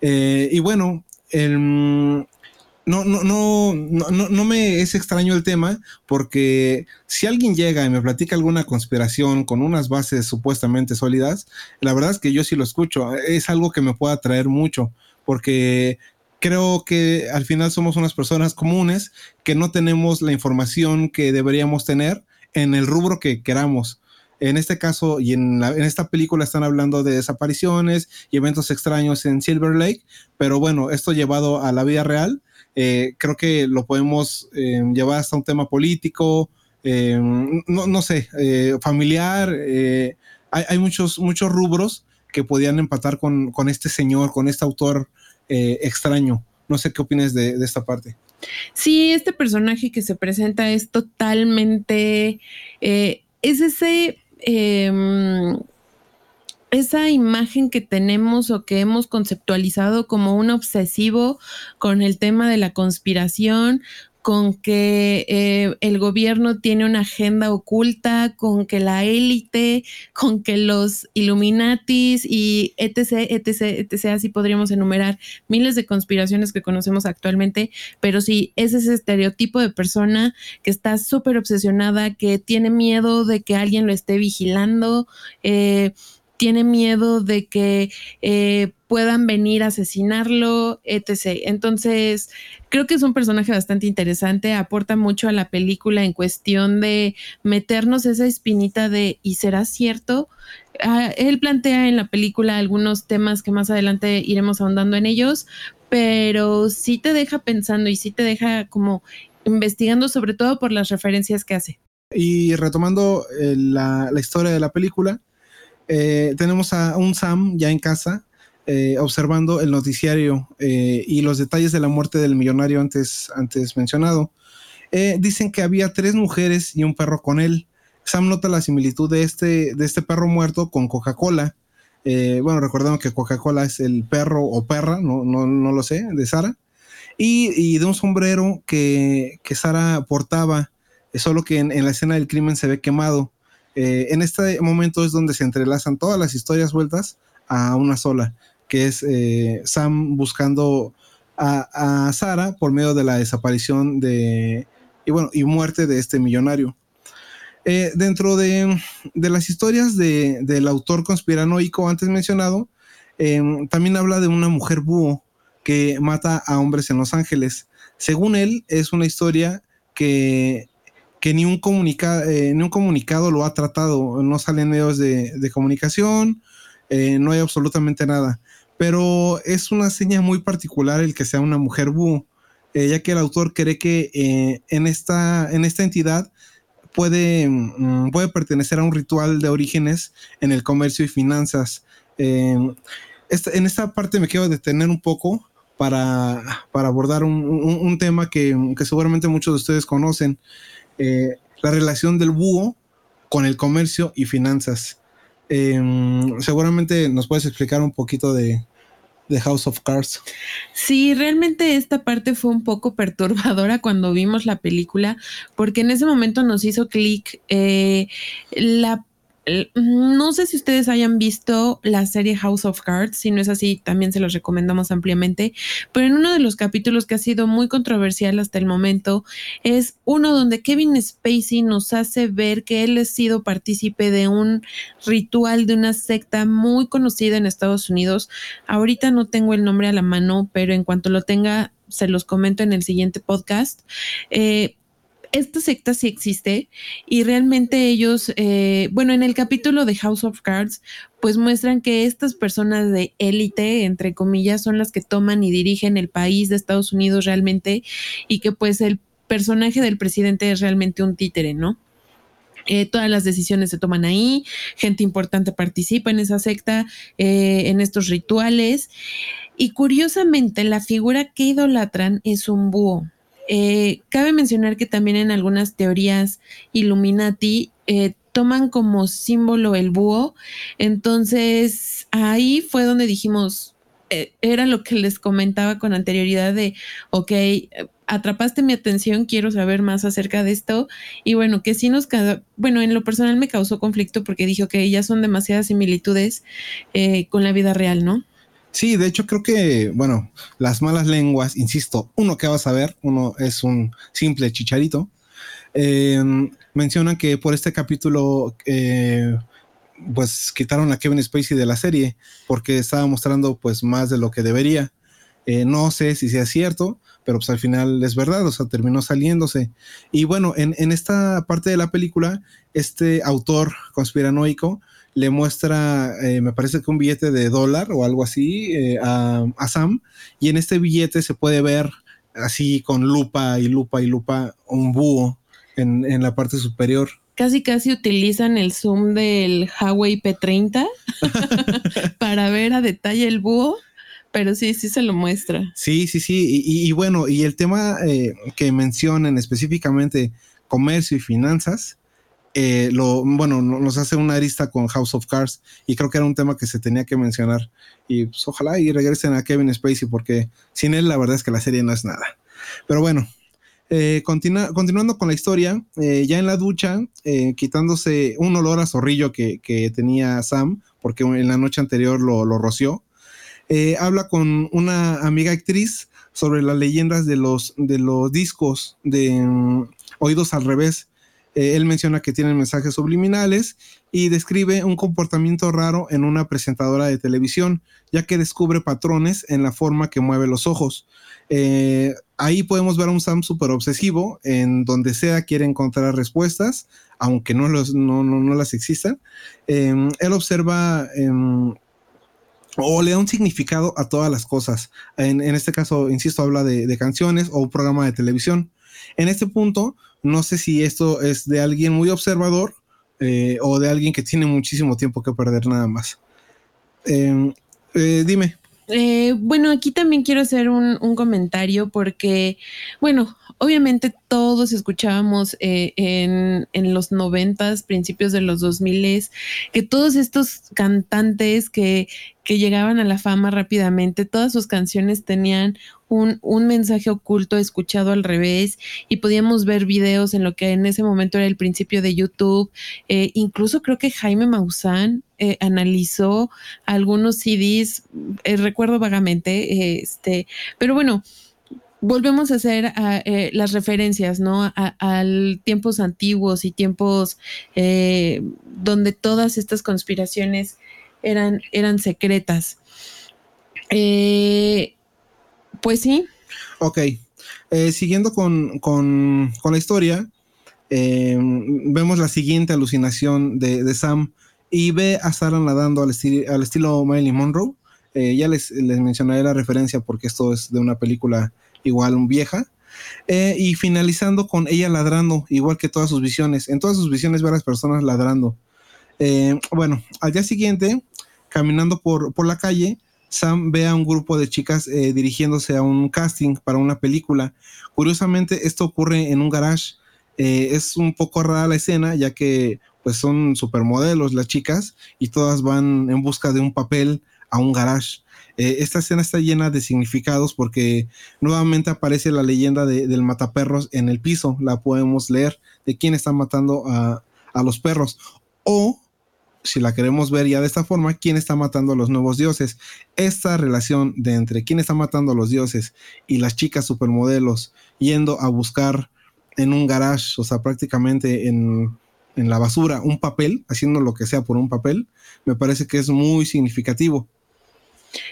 y bueno, el, mm, no, no, no, no, no me es extraño el tema porque si alguien llega y me platica alguna conspiración con unas bases supuestamente sólidas, la verdad es que yo sí lo escucho. Es algo que me puede atraer mucho porque creo que al final somos unas personas comunes que no tenemos la información que deberíamos tener en el rubro que queramos. En este caso y en, en, esta película están hablando de desapariciones y eventos extraños en Silver Lake, pero bueno, esto llevado a la vida real, eh, creo que lo podemos eh, llevar hasta un tema político, eh, no, sé, familiar. Hay, muchos, muchos rubros que podían empatar con, este señor, con este autor extraño. No sé qué opinas de, de, esta parte. Sí, este personaje que se presenta es totalmente, es ese em, esa imagen que tenemos o que hemos conceptualizado como un obsesivo con el tema de la conspiración, con que eh, el gobierno tiene una agenda oculta, con que la élite, con que los Illuminatis y etc, etc, etc, así podríamos enumerar miles de conspiraciones que conocemos actualmente, pero sí, es ese estereotipo de persona que está súper obsesionada, que tiene miedo de que alguien lo esté vigilando, eh, tiene miedo de que eh, puedan venir a asesinarlo, etc. Entonces, creo que es un personaje bastante interesante, aporta mucho a la película en cuestión de meternos esa espinita de ¿y será cierto? Ah, él plantea en la película algunos temas que más adelante iremos ahondando en ellos, pero sí te deja pensando y sí te deja como investigando sobre todo por las referencias que hace. Y retomando eh, la, la historia de la película, eh, tenemos a un Sam ya en casa eh, observando el noticiario eh, y los detalles de la muerte del millonario antes, mencionado. dicen que había tres mujeres y un perro con él. Sam nota la similitud de este, este perro muerto con Coca-Cola. bueno, recordemos que Coca-Cola es el perro o perra, no, lo sé, de Sara. Y, de un sombrero que, Sara portaba, solo que en la escena del crimen se ve quemado. Eh, en este momento es donde se entrelazan todas las historias vueltas a una sola, que es eh, Sam buscando a, Sara por medio de la desaparición de y bueno y muerte de este millonario. Eh, dentro de, las historias del autor conspiranoico antes mencionado, también habla de una mujer búho que mata a hombres en Los Ángeles. Según él, es una historia que que ni un, eh, ni un comunicado lo ha tratado, no salen medios de, comunicación, eh, no hay absolutamente nada. Pero es una seña muy particular el que sea una mujer búho, eh, ya que el autor cree que en, esta, en esta entidad puede, mm, puede pertenecer a un ritual de orígenes en el comercio y finanzas. en esta parte me quiero detener un poco para, abordar un, tema que, que, seguramente muchos de ustedes conocen. Eh, la relación del búho con el comercio y finanzas. Em, seguramente nos puedes explicar un poquito de, House of Cards. Sí, realmente esta parte fue un poco perturbadora cuando vimos la película, porque en ese momento nos hizo clic eh, la no sé si ustedes hayan visto la serie House of Cards, si no es así, también se los recomendamos ampliamente, pero en uno de los capítulos que ha sido muy controversial hasta el momento es uno donde Kevin Spacey nos hace ver que él ha sido partícipe de un ritual de una secta muy conocida en Estados Unidos. Ahorita no tengo el nombre a la mano, pero en cuanto lo tenga, se los comento en el siguiente podcast. Eh, esta secta sí existe y realmente ellos, eh, bueno, en el capítulo de House of Cards, pues muestran que estas personas de élite, entre comillas, son las que toman y dirigen el país de Estados Unidos realmente y que pues el personaje del presidente es realmente un títere, ¿no? Eh, todas las decisiones se toman ahí, gente importante participa en esa secta, eh, en estos rituales. Y curiosamente, la figura que idolatran es un búho. Eh, cabe mencionar que también en algunas teorías Illuminati eh, toman como símbolo el búho. Entonces ahí fue donde dijimos, eh, era lo que les comentaba con anterioridad de, ok, atrapaste mi atención, quiero saber más acerca de esto. Y bueno, que sí nos, bueno, en lo personal me causó conflicto porque dije, que ya son demasiadas similitudes con la vida real, ¿no? Sí, de hecho creo que, bueno, las malas lenguas, insisto, uno que vas a ver, uno es un simple chicharito, em, mencionan que por este capítulo, eh, pues quitaron a Kevin Spacey de la serie porque estaba mostrando pues más de lo que debería. Eh, no sé si sea cierto, pero pues al final es verdad, o sea, terminó saliéndose. Y bueno, en, en esta parte de la película, este autor conspiranoico le muestra, eh, me parece que un billete de dólar o algo así eh, a, Sam, y en este billete se puede ver así con lupa y lupa y lupa un búho en, en la parte superior. Casi casi utilizan el zoom del Huawei P30 para ver a detalle el búho pero sí, sí se lo muestra. Sí, sí, sí. Y, bueno, y el tema eh, que mencionan específicamente comercio y finanzas, eh, lo, bueno, nos hace una arista con House of Cards y creo que era un tema que se tenía que mencionar. Y pues ojalá y regresen a Kevin Spacey porque sin él la verdad es que la serie no es nada. Pero bueno, Eh, continuando con la historia, eh, ya en la ducha, eh, quitándose un olor a zorrillo que, tenía Sam, porque en la noche anterior lo, roció, habla con una amiga actriz sobre las leyendas de los, de los discos de mm, Oídos al revés. Él menciona que tienen mensajes subliminales y describe un comportamiento raro en una presentadora de televisión, ya que descubre patrones en la forma que mueve los ojos. Eh, ahí podemos ver a un Sam súper obsesivo, en donde sea quiere encontrar respuestas, aunque no, las existan. Em, él observa em, o le da un significado a todas las cosas. En, este caso, insisto, habla de, canciones o un programa de televisión. En este punto, no sé si esto es de alguien muy observador eh, o de alguien que tiene muchísimo tiempo que perder nada más. Em, eh, dime. Eh, bueno, aquí también quiero hacer un, comentario porque, bueno, obviamente todos escuchábamos eh, en, en, los noventas, principios de los dos miles, que todos estos cantantes que, que llegaban a la fama rápidamente, todas sus canciones tenían un, un, mensaje oculto escuchado al revés y podíamos ver videos en lo que en ese momento era el principio de YouTube. Eh, incluso creo que Jaime Maussan eh, analizó algunos CDs, recuerdo vagamente, este, pero bueno. Volvemos a hacer las referencias, ¿no? A, tiempos antiguos y tiempos donde todas estas conspiraciones eran, eran secretas. Eh, pues sí. Ok. Eh, siguiendo con, la historia, eh, vemos la siguiente alucinación de, Sam y ve a Sarah nadando al, al estilo Marilyn Monroe. Eh, ya les, les, mencionaré la referencia porque esto es de una película igual vieja. y finalizando con ella ladrando, igual que todas sus visiones. En todas sus visiones ve a las personas ladrando. bueno, al día siguiente, caminando por, por la calle, Sam ve a un grupo de chicas eh, dirigiéndose a un casting para una película. Curiosamente, esto ocurre en un garage. Eh, es un poco rara la escena, ya que pues son supermodelos las chicas y todas van en busca de un papel a un garage. Eh, esta escena está llena de significados porque nuevamente aparece la leyenda del mataperros en el piso. La podemos leer de quién está matando a, a los perros. O si la queremos ver ya de esta forma, quién está matando a los nuevos dioses. Esta relación de entre quién está matando a los dioses y las chicas supermodelos yendo a buscar en un garage, o sea, prácticamente en, en la basura, un papel, haciendo lo que sea por un papel, me parece que es muy significativo.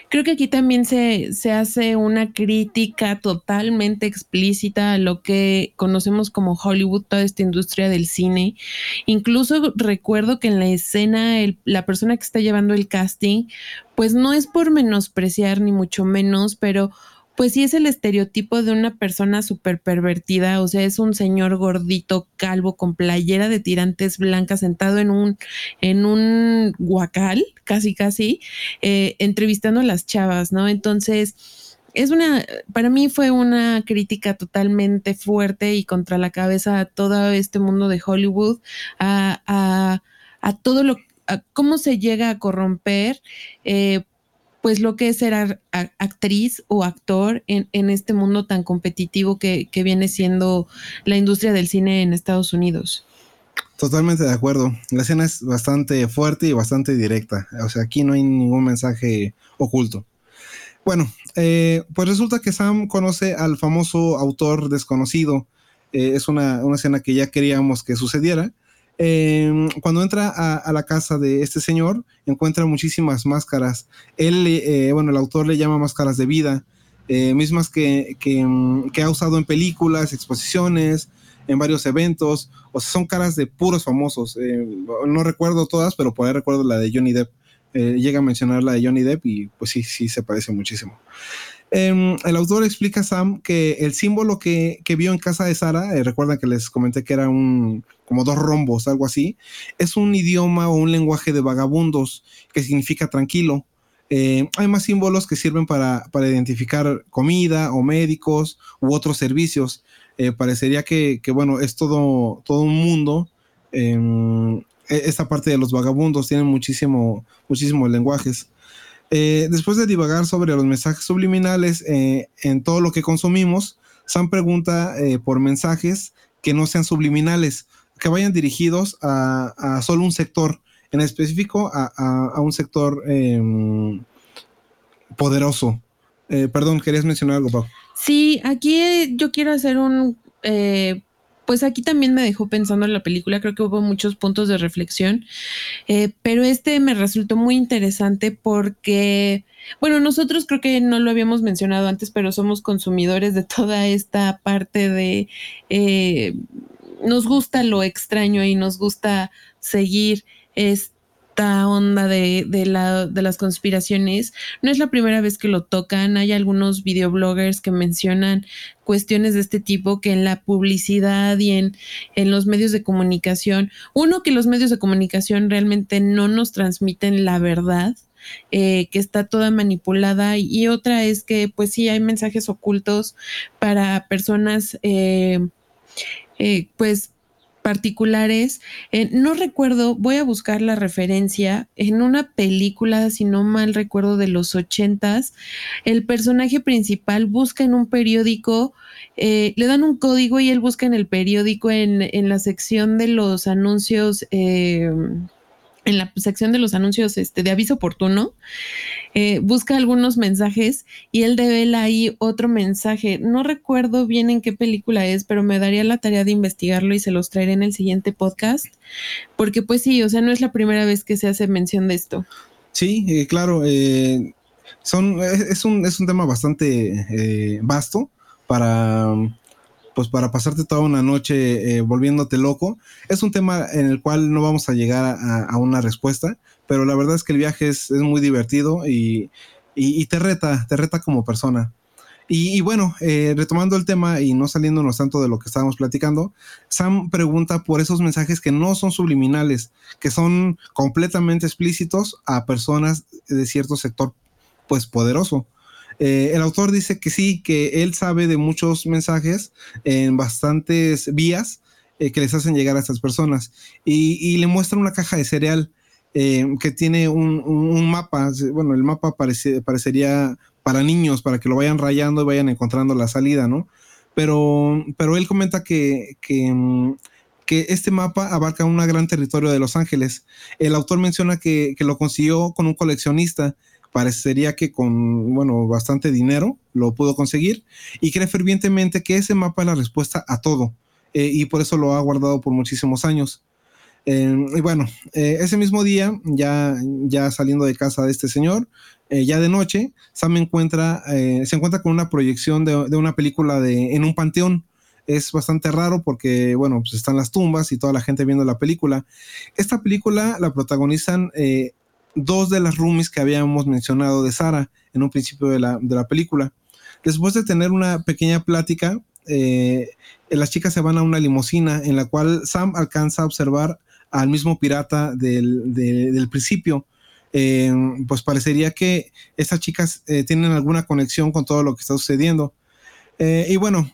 Creo que aquí también se, hace una crítica totalmente explícita a lo que conocemos como Hollywood, toda esta industria del cine. Incluso recuerdo que en la escena la persona que está llevando el casting, pues no es por menospreciar ni mucho menos, pero pues sí es el estereotipo de una persona súper pervertida, o sea, es un señor gordito, calvo, con playera de tirantes blancas, sentado en un, en un guacal, casi casi, eh, entrevistando a las chavas, ¿no? Entonces, es una, para mí fue una crítica totalmente fuerte y contra la cabeza a todo este mundo de Hollywood, a, a, a todo lo, a cómo se llega a corromper. Eh, pues lo que es ser actriz o actor en, este mundo tan competitivo que, viene siendo la industria del cine en Estados Unidos. Totalmente de acuerdo. La escena es bastante fuerte y bastante directa. O sea, aquí no hay ningún mensaje oculto. Bueno, eh, pues resulta que Sam conoce al famoso autor desconocido. Eh, es una, una, escena que ya queríamos que sucediera. Em, cuando entra a, la casa de este señor, encuentra muchísimas máscaras. Él, eh, bueno, el autor le llama máscaras de vida, eh, mismas que, mm, que, ha usado en películas, exposiciones, en varios eventos. O sea, son caras de puros famosos. Eh, no recuerdo todas, pero por ahí recuerdo la de Johnny Depp. llega a mencionar la de Johnny Depp y pues sí, sí se parece muchísimo. Em, el autor explica a Sam que el símbolo que, vio en casa de Sara, eh, recuerdan que les comenté que era un como dos rombos, algo así, es un idioma o un lenguaje de vagabundos que significa tranquilo. Eh, hay más símbolos que sirven para, identificar comida o médicos u otros servicios. Eh, parecería que, bueno, es todo, todo un mundo. Em, e, esta parte de los vagabundos tienen muchísimo, muchísimos lenguajes. Eh, después de divagar sobre los mensajes subliminales eh, en todo lo que consumimos, Sam pregunta eh, por mensajes que no sean subliminales, que vayan dirigidos a, solo un sector, en específico a, un sector em, poderoso. Perdón, ¿querías mencionar algo, Pau? Sí, aquí yo quiero hacer un pues aquí también me dejó pensando en la película, creo que hubo muchos puntos de reflexión, eh, pero este me resultó muy interesante porque, bueno, nosotros creo que no lo habíamos mencionado antes, pero somos consumidores de toda esta parte de, eh, nos gusta lo extraño y nos gusta seguir este esta onda de, de, la, de las conspiraciones. No es la primera vez que lo tocan. Hay algunos videobloggers que mencionan cuestiones de este tipo que en la publicidad y en, en los medios de comunicación, uno, que los medios de comunicación realmente no nos transmiten la verdad. Eh, que está toda manipulada y otra es que pues sí hay mensajes ocultos para personas eh, eh, pues particulares. Eh, no recuerdo, voy a buscar la referencia. En una película, si no mal recuerdo, de los ochentas, el personaje principal busca en un periódico, eh, le dan un código y él busca en el periódico en, en la sección de los anuncios. Eh, en la sección de los anuncios este, de aviso oportuno, eh, busca algunos mensajes y él devela ahí otro mensaje. No recuerdo bien en qué película es, pero me daría la tarea de investigarlo y se los traeré en el siguiente podcast, porque pues sí, o sea, no es la primera vez que se hace mención de esto. Sí, eh, claro, eh, son, es, un, es un tema bastante vasto para pues para pasarte toda una noche eh, volviéndote loco. Es un tema en el cual no vamos a llegar a, una respuesta, pero la verdad es que el viaje es, muy divertido y, te reta, te reta como persona. Y, bueno, eh, retomando el tema y no saliéndonos tanto de lo que estábamos platicando, Sam pregunta por esos mensajes que no son subliminales, que son completamente explícitos a personas de cierto sector, pues poderoso. Eh, el autor dice que sí, que él sabe de muchos mensajes en bastantes vías eh, que les hacen llegar a estas personas y, le muestra una caja de cereal eh, que tiene un, mapa, bueno, el mapa parecería para niños, para que lo vayan rayando y vayan encontrando la salida, ¿no? Pero, pero él comenta que, que, este mapa abarca un gran territorio de Los Ángeles. El autor menciona que, que lo consiguió con un coleccionista parecería que con, bueno, bastante dinero lo pudo conseguir y cree fervientemente que ese mapa es la respuesta a todo eh, y por eso lo ha guardado por muchísimos años. Eh, y bueno, eh, ese mismo día, ya, ya saliendo de casa de este señor, ya de noche, Sam encuentra, se encuentra con una proyección de, una película de, en un panteón. Es bastante raro porque, bueno, pues están las tumbas y toda la gente viendo la película. Esta película la protagonizan dos de las roomies que habíamos mencionado de Sara en un principio de la, película. Después de tener una pequeña plática, eh, las chicas se van a una limusina en la cual Sam alcanza a observar al mismo pirata del, principio. Eh, pues parecería que estas chicas eh, tienen alguna conexión con todo lo que está sucediendo. y bueno,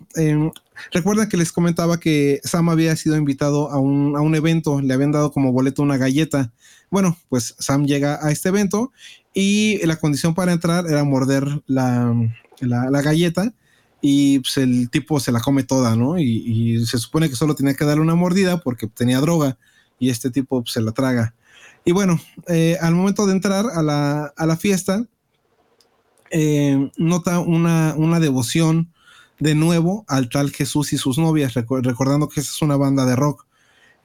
recuerda que les comentaba que Sam había sido invitado a un, a un evento, le habían dado como boleto una galleta. Bueno, pues Sam llega a este evento y la condición para entrar era morder la, galleta y pues el tipo se la come toda, ¿no? Y, se supone que solo tenía que darle una mordida porque tenía droga y este tipo pues, se la traga. Y bueno, eh, al momento de entrar a la, fiesta, eh, nota una, una, devoción de nuevo al tal Jesús y sus novias, recordando que esa es una banda de rock.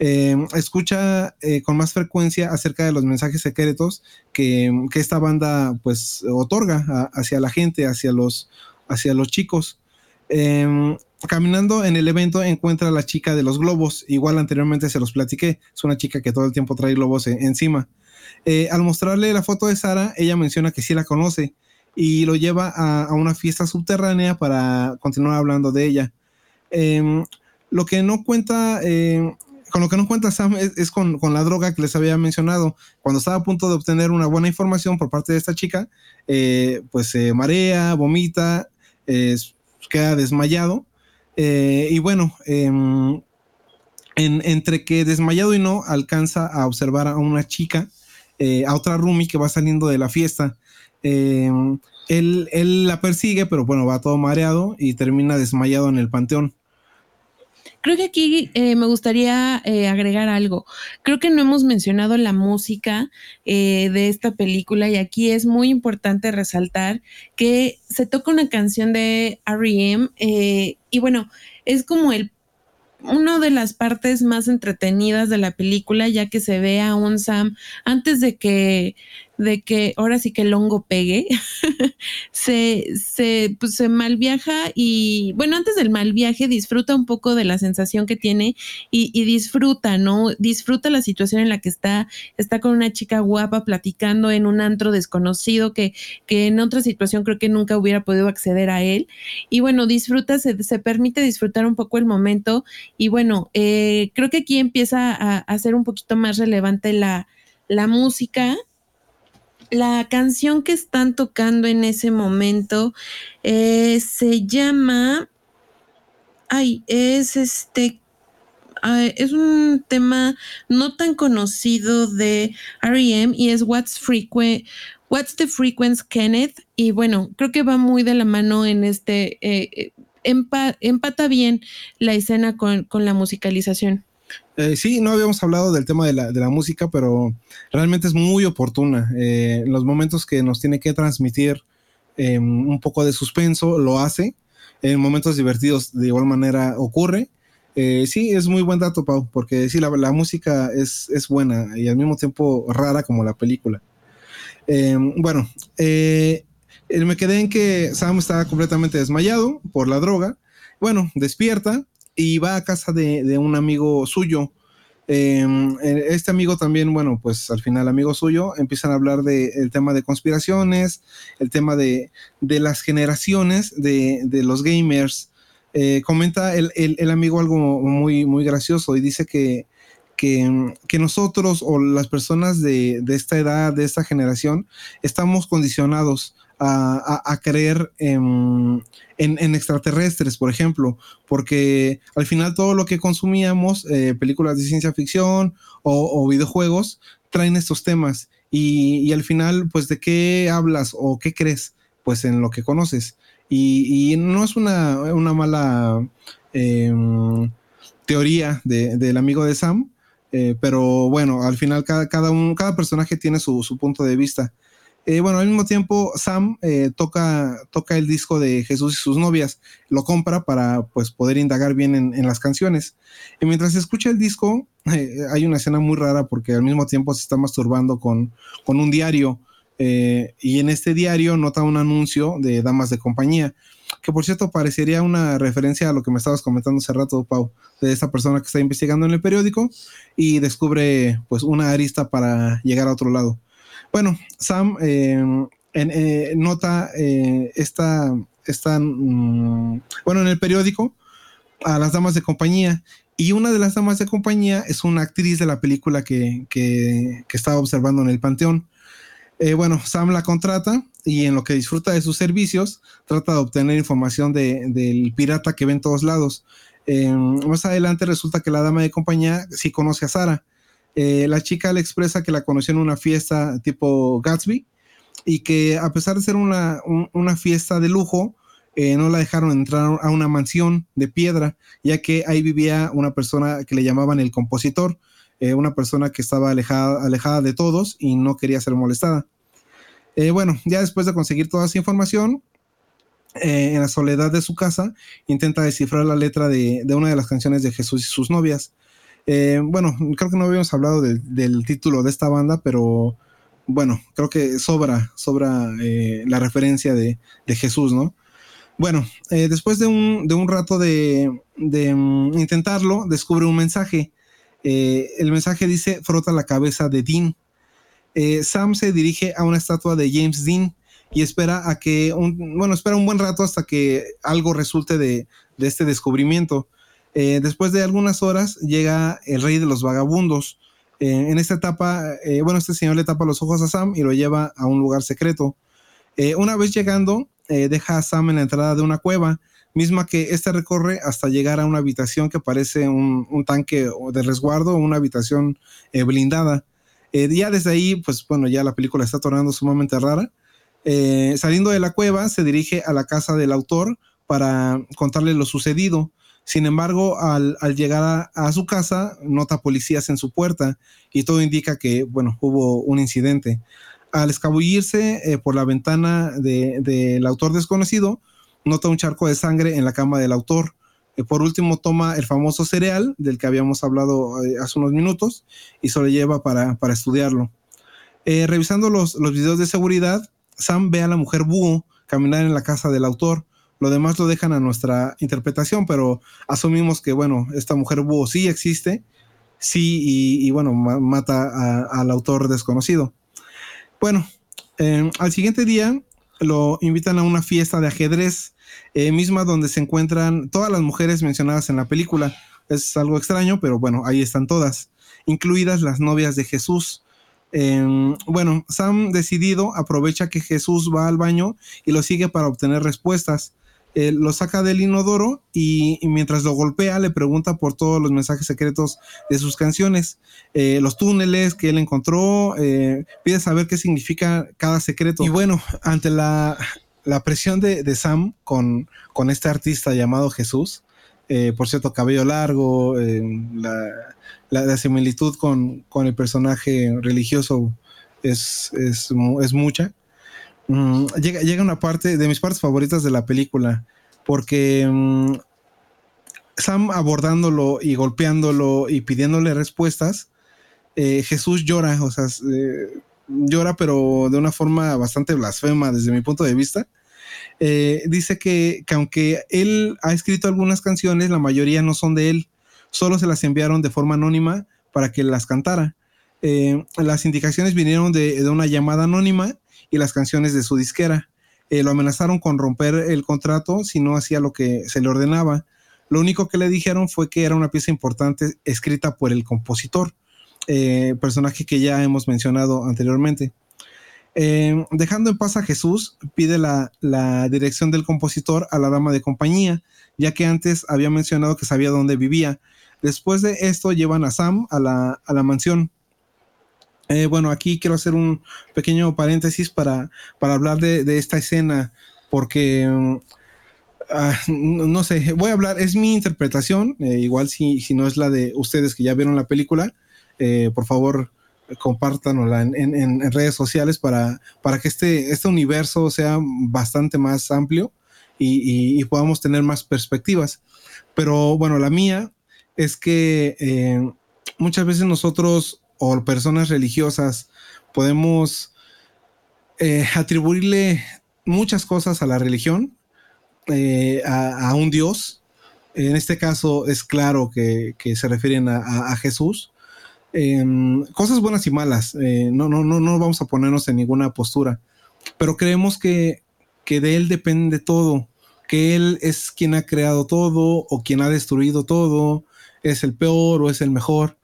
Eh, escucha eh, con más frecuencia acerca de los mensajes secretos que, esta banda pues otorga hacia la gente, hacia los, hacia los chicos. Em, caminando en el evento encuentra a la chica de los globos, igual anteriormente se los platiqué, es una chica que todo el tiempo trae globos encima. Eh, al mostrarle la foto de Sara, ella menciona que sí la conoce y lo lleva a, una fiesta subterránea para continuar hablando de ella. Em, lo que no cuenta con lo que no cuenta Sam es, con, la droga que les había mencionado. Cuando estaba a punto de obtener una buena información por parte de esta chica, eh, pues se marea, vomita, queda desmayado. Eh, y bueno, em, entre que desmayado y no, alcanza a observar a una chica, eh, a otra roomie que va saliendo de la fiesta. Em, él, él la persigue, pero bueno, va todo mareado y termina desmayado en el panteón. Creo que aquí eh, me gustaría eh, agregar algo. Creo que no hemos mencionado la música eh, de esta película y aquí es muy importante resaltar que se toca una canción de R.E.M. y bueno, es como el una de las partes más entretenidas de la película, ya que se ve a un Sam antes de que de que ahora sí que el hongo pegue, se, se, pues, se mal viaja y bueno, antes del mal viaje disfruta un poco de la sensación que tiene y, disfruta, ¿no? Disfruta la situación en la que está, está con una chica guapa platicando en un antro desconocido que, que en otra situación creo que nunca hubiera podido acceder a él. Y bueno, disfruta, se, se permite disfrutar un poco el momento y bueno, eh, creo que aquí empieza a, a ser un poquito más relevante la, la música la canción que están tocando en ese momento eh, se llama. Ay, es este. es un tema no tan conocido de REM y es What's the Frequency Kenneth? Y bueno, creo que va muy de la mano en este. Eh, empata bien la escena con, con la musicalización. Eh, sí, no habíamos hablado del tema de la, de la música, pero realmente es muy oportuna. Eh, los momentos que nos tiene que transmitir eh, un poco de suspenso, lo hace. En momentos divertidos, de igual manera, ocurre. sí, es muy buen dato, Pau, porque sí, la, la música es, es, buena y al mismo tiempo rara como la película. bueno, me quedé en que Sam estaba completamente desmayado por la droga. Bueno, despierta, y va a casa de, un amigo suyo. Em, eh, este amigo también, bueno, pues al final amigo suyo, empiezan a hablar del tema de conspiraciones, el tema de, las generaciones de, los gamers. Eh, comenta el, amigo algo muy, muy gracioso y dice que, que, nosotros o las personas de, esta edad, de esta generación, estamos condicionados a, creer en, extraterrestres, por ejemplo, porque al final todo lo que consumíamos, eh, películas de ciencia ficción o, videojuegos, traen estos temas. Y, al final, pues, ¿de qué hablas o qué crees? Pues en lo que conoces. Y, no es una, mala em, teoría del amigo de Sam, eh, pero bueno, al final cada, cada, un, cada personaje tiene su, su punto de vista. Eh, bueno, al mismo tiempo, Sam eh, toca, toca el disco de Jesús y sus novias, lo compra para pues, poder indagar bien en, las canciones. Y mientras escucha el disco, eh, hay una escena muy rara porque al mismo tiempo se está masturbando con, con un diario. y en este diario nota un anuncio de Damas de Compañía, que por cierto parecería una referencia a lo que me estabas comentando hace rato, Pau, de esta persona que está investigando en el periódico y descubre pues una arista para llegar a otro lado. Bueno, Sam em, eh, nota eh, esta, esta mm, bueno, en el periódico a las damas de compañía y una de las damas de compañía es una actriz de la película que, que, estaba observando en el panteón. Eh, bueno, Sam la contrata y en lo que disfruta de sus servicios trata de obtener información del pirata que ve en todos lados. Más adelante resulta que la dama de compañía sí conoce a Sara eh, la chica le expresa que la conoció en una fiesta tipo Gatsby y que a pesar de ser una, fiesta de lujo, eh, no la dejaron entrar a una mansión de piedra, ya que ahí vivía una persona que le llamaban el compositor, eh, una persona que estaba alejada, alejada de todos y no quería ser molestada. bueno, ya después de conseguir toda esa información, en la soledad de su casa, intenta descifrar la letra de, de, una de las canciones de Jesús y sus novias. Eh, bueno, creo que no habíamos hablado del título de esta banda, pero bueno, creo que sobra, sobra eh, la referencia de, Jesús, ¿no? Bueno, eh, después de un, rato de, mm, intentarlo, descubre un mensaje. el mensaje dice, frota la cabeza de Dean. Sam se dirige a una estatua de James Dean y espera a que, un, bueno, espera un buen rato hasta que algo resulte de, de este descubrimiento. Eh, después de algunas horas llega el rey de los vagabundos. Eh, en esta etapa, eh, bueno, este señor le tapa los ojos a Sam y lo lleva a un lugar secreto. una vez llegando, deja a Sam en la entrada de una cueva, misma que este recorre hasta llegar a una habitación que parece un, un tanque de resguardo, una habitación blindada. ya desde ahí, pues bueno, ya la película está tornando sumamente rara. Saliendo de la cueva, se dirige a la casa del autor para contarle lo sucedido. Sin embargo, al, llegar a, su casa, nota policías en su puerta y todo indica que, bueno, hubo un incidente. Al escabullirse eh, por la ventana del autor desconocido, nota un charco de sangre en la cama del autor. Eh, por último, toma el famoso cereal del que habíamos hablado eh, hace unos minutos y se lo lleva para, estudiarlo. revisando los, los videos de seguridad, Sam ve a la mujer búho caminar en la casa del autor lo demás lo dejan a nuestra interpretación, pero asumimos que, bueno, esta mujer búho sí existe, sí, y, bueno, mata al autor desconocido. Bueno, em, al siguiente día lo invitan a una fiesta de ajedrez, eh, misma donde se encuentran todas las mujeres mencionadas en la película. Es algo extraño, pero bueno, ahí están todas, incluidas las novias de Jesús. Em, bueno, Sam decidido aprovecha que Jesús va al baño y lo sigue para obtener respuestas. Eh, lo saca del inodoro y, mientras lo golpea le pregunta por todos los mensajes secretos de sus canciones, eh, los túneles que él encontró, eh, pide saber qué significa cada secreto. Y bueno, ante la, presión de, Sam con, con, este artista llamado Jesús, por cierto, cabello largo, la, similitud con, el personaje religioso es, es, es mucha. Mm, llega, llega una parte de mis partes favoritas de la película, porque mm, Sam abordándolo y golpeándolo y pidiéndole respuestas, eh, Jesús llora, o sea, eh, llora, pero de una forma bastante blasfema desde mi punto de vista. Eh, dice que, que, aunque él ha escrito algunas canciones, la mayoría no son de él, solo se las enviaron de forma anónima para que las cantara. las indicaciones vinieron de, de, una llamada anónima y las canciones de su disquera. Eh, lo amenazaron con romper el contrato si no hacía lo que se le ordenaba. Lo único que le dijeron fue que era una pieza importante escrita por el compositor, eh, personaje que ya hemos mencionado anteriormente. Eh, dejando en paz a Jesús, pide la, dirección del compositor a la dama de compañía, ya que antes había mencionado que sabía dónde vivía. Después de esto llevan a Sam a la, a la mansión. Eh, bueno, aquí quiero hacer un pequeño paréntesis para, para hablar de, esta escena, porque mm, ah, no, sé, voy a hablar, es mi interpretación, eh, igual si, si no es la de ustedes que ya vieron la película, eh, por favor compártanla en, en, redes sociales para, para que este, este universo sea bastante más amplio y, podamos tener más perspectivas. Pero bueno, la mía es que muchas veces nosotros o personas religiosas podemos eh, atribuirle muchas cosas a la religión, eh, a, un Dios. En este caso es claro que, se refieren a, Jesús. Em, cosas buenas y malas. Eh, no, no, no, no vamos a ponernos en ninguna postura. Pero creemos que, que de Él depende todo. Que Él es quien ha creado todo o quien ha destruido todo. Es el peor o es el mejor.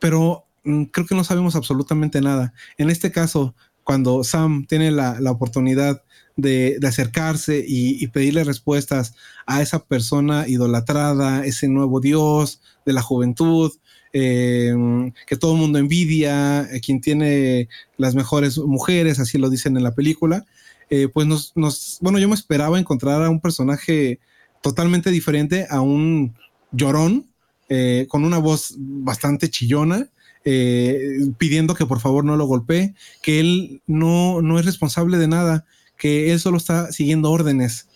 Pero creo que no sabemos absolutamente nada. En este caso, cuando Sam tiene la, oportunidad de, acercarse y, pedirle respuestas a esa persona idolatrada, ese nuevo Dios de la juventud, em, que todo el mundo envidia, eh, quien tiene las mejores mujeres, así lo dicen en la película, eh, pues nos, bueno, yo me esperaba encontrar a un personaje totalmente diferente, a un llorón, eh, con una voz bastante chillona, eh, pidiendo que por favor no lo golpee, que él no, no es responsable de nada, que él solo está siguiendo órdenes,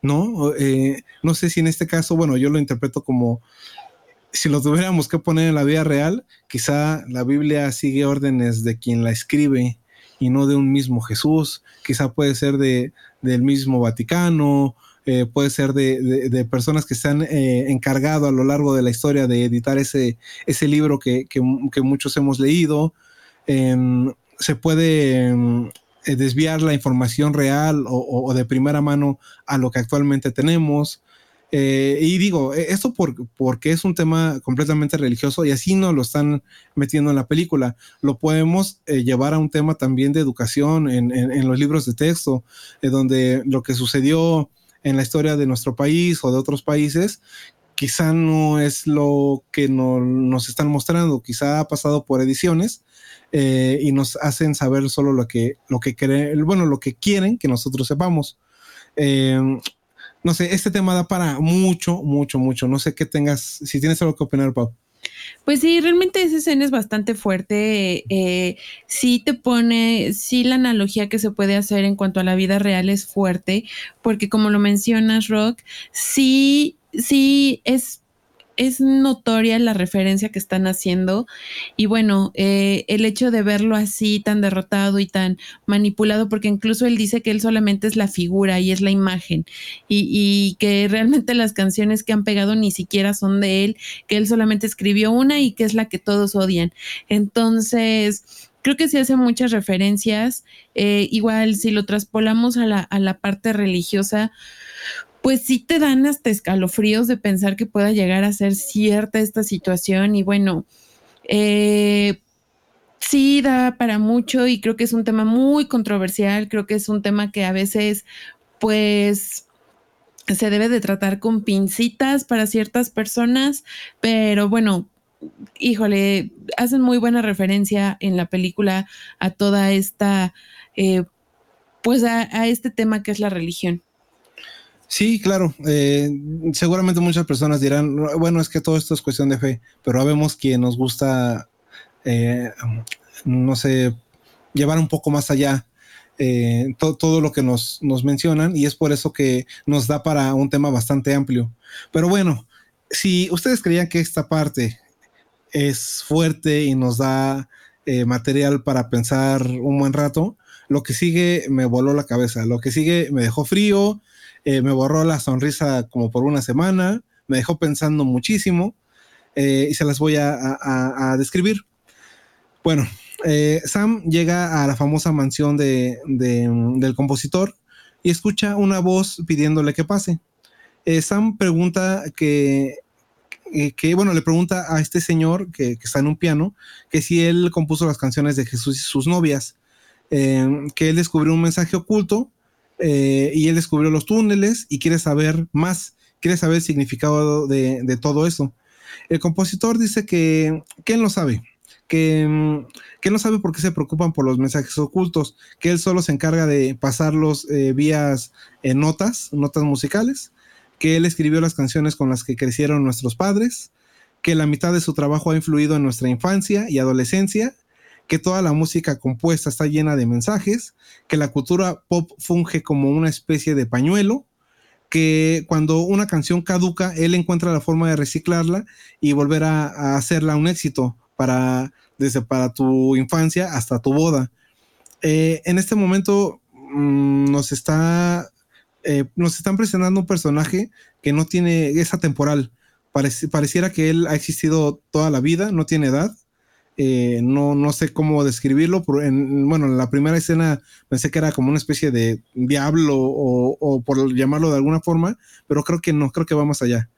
¿no? Eh, no sé si en este caso, bueno, yo lo interpreto como si lo tuviéramos que poner en la vida real, quizá la Biblia sigue órdenes de quien la escribe y no de un mismo Jesús, quizá puede ser de, del mismo Vaticano eh, puede ser de, personas que se han eh, encargado a lo largo de la historia de editar ese, ese libro que, muchos hemos leído. Em, se puede em, eh, desviar la información real o, de primera mano a lo que actualmente tenemos. y digo, esto porque es un tema completamente religioso y así no lo están metiendo en la película. Lo podemos llevar a un tema también de educación en, en los libros de texto, donde lo que sucedió en la historia de nuestro país o de otros países, quizá no es lo que nos están mostrando, quizá ha pasado por ediciones eh, y nos hacen saber solo lo que, lo que quieren, bueno, lo que quieren que nosotros sepamos. Eh, no sé, este tema da para mucho, mucho, mucho. No sé qué tengas, si tienes algo que opinar, Pau. Pues sí, realmente esa escena es bastante fuerte. Eh, sí te pone, sí la analogía que se puede hacer en cuanto a la vida real es fuerte, porque como lo mencionas, Rock, sí, sí es es notoria la referencia que están haciendo y bueno, eh, el hecho de verlo así tan derrotado y tan manipulado, porque incluso él dice que él solamente es la figura y es la imagen y, y que realmente las canciones que han pegado ni siquiera son de él, que él solamente escribió una y que es la que todos odian. Entonces, creo que se hacen muchas referencias. Eh, igual, si lo traspolamos a la, a la parte religiosa, pues sí te dan hasta escalofríos de pensar que pueda llegar a ser cierta esta situación y bueno, eh, sí da para mucho y creo que es un tema muy controversial, creo que es un tema que a veces pues se debe de tratar con pincitas para ciertas personas, pero bueno, híjole, hacen muy buena referencia en la película a toda esta, eh, pues a este tema que es la religión. Sí, claro. Eh, seguramente muchas personas dirán, bueno, es que todo esto es cuestión de fe, pero vemos que nos gusta, eh, no sé, llevar un poco más allá eh, todo lo que nos, nos mencionan y es por eso que nos da para un tema bastante amplio. Pero bueno, si ustedes creían que esta parte es fuerte y nos da material para pensar un buen rato, lo que sigue me voló la cabeza, lo que sigue me dejó frío, eh, me borró la sonrisa como por una semana, me dejó pensando muchísimo eh, y se las voy a, describir. Bueno, eh, Sam llega a la famosa mansión de, del compositor y escucha una voz pidiéndole que pase. Sam pregunta que, que, bueno, le pregunta a este señor que, que, está en un piano que si él compuso las canciones de Jesús y sus novias, que él descubrió un mensaje oculto eh, y él descubrió los túneles y quiere saber más, quiere saber el significado de, todo eso. El compositor dice que, él no sabe, que, mm, que, no sabe por qué se preocupan por los mensajes ocultos, que él solo se encarga de pasarlos eh, vías en notas, notas musicales, que él escribió las canciones con las que crecieron nuestros padres, que la mitad de su trabajo ha influido en nuestra infancia y adolescencia que toda la música compuesta está llena de mensajes, que la cultura pop funge como una especie de pañuelo, que cuando una canción caduca, él encuentra la forma de reciclarla y volver a, hacerla un éxito para desde para tu infancia hasta tu boda. Eh, en este momento mm, nos está eh, nos están presentando un personaje que no tiene esa temporal. pareciera que él ha existido toda la vida, no tiene edad eh, no, no sé cómo describirlo. En, bueno, en la primera escena pensé que era como una especie de diablo o, por llamarlo de alguna forma, pero creo que no, creo que va más allá.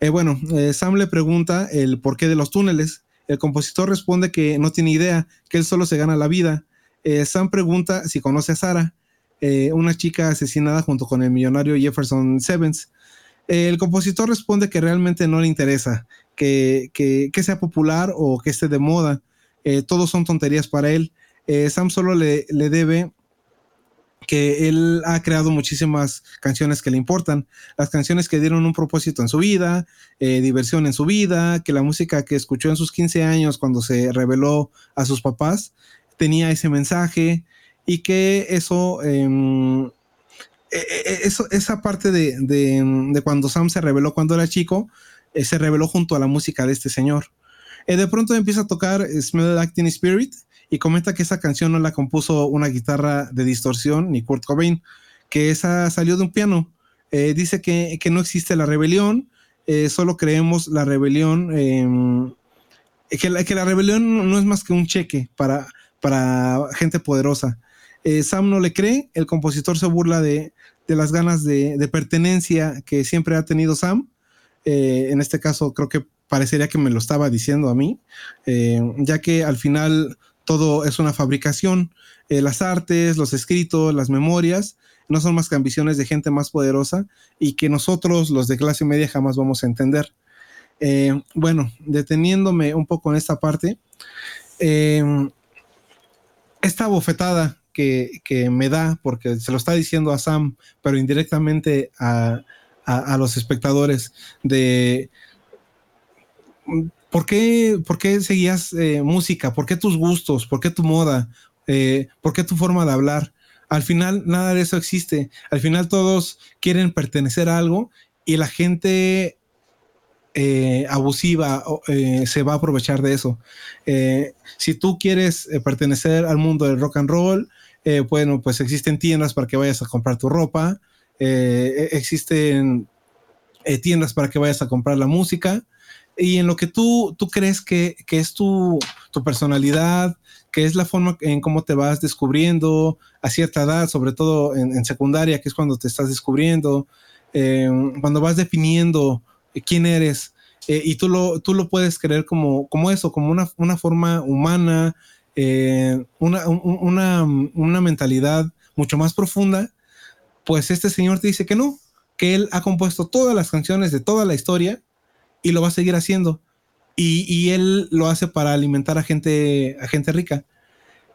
Eh, bueno, eh, Sam le pregunta el porqué de los túneles. El compositor responde que no tiene idea, que él solo se gana la vida. Sam pregunta si conoce a Sara, una chica asesinada junto con el millonario Jefferson Sevens. el compositor responde que realmente no le interesa, que, sea popular o que esté de moda. Eh, todos son tonterías para él. Eh, Sam solo le, debe que él ha creado muchísimas canciones que le importan, las canciones que dieron un propósito en su vida, eh, diversión en su vida, que la música que escuchó en sus 15 años cuando se reveló a sus papás tenía ese mensaje y que eso, em, e, e, e, eso esa parte de, de, cuando Sam se reveló cuando era chico, eh, se reveló junto a la música de este señor. Eh, de pronto empieza a tocar Smell Acting Spirit y comenta que esa canción no la compuso una guitarra de distorsión ni Kurt Cobain, que esa salió de un piano. Eh, dice que, no existe la rebelión, solo creemos la rebelión, em, que, la, que, la, rebelión no es más que un cheque para, para gente poderosa. Sam no le cree, el compositor se burla de, las ganas de, de, pertenencia que siempre ha tenido Sam eh, en este caso creo que parecería que me lo estaba diciendo a mí, eh, ya que al final todo es una fabricación. Eh, las artes, los escritos, las memorias, no son más que ambiciones de gente más poderosa y que nosotros, los de clase media, jamás vamos a entender. Bueno, deteniéndome un poco en esta parte, esta bofetada que, me da, porque se lo está diciendo a Sam, pero indirectamente a, los espectadores, de ¿por qué, por qué seguías eh, música? ¿Por qué tus gustos? ¿Por qué tu moda? ¿Por qué tu forma de hablar? Al final nada de eso existe. Al final todos quieren pertenecer a algo y la gente eh, abusiva eh, se va a aprovechar de eso. Eh, si tú quieres pertenecer al mundo del rock and roll, bueno, pues existen tiendas para que vayas a comprar tu ropa, e-, existen tiendas para que vayas a comprar la música y en lo que tú, tú crees que, es tu, personalidad, que es la forma en cómo te vas descubriendo a cierta edad, sobre todo en, secundaria, que es cuando te estás descubriendo, cuando vas definiendo quién eres. Eh, y tú lo, tú lo puedes creer como, como eso, como una, una forma humana, eh, una, una, una, mentalidad mucho más profunda, pues este señor te dice que no, que él ha compuesto todas las canciones de toda la historia y lo va a seguir haciendo. Y, y él lo hace para alimentar a gente, a gente rica.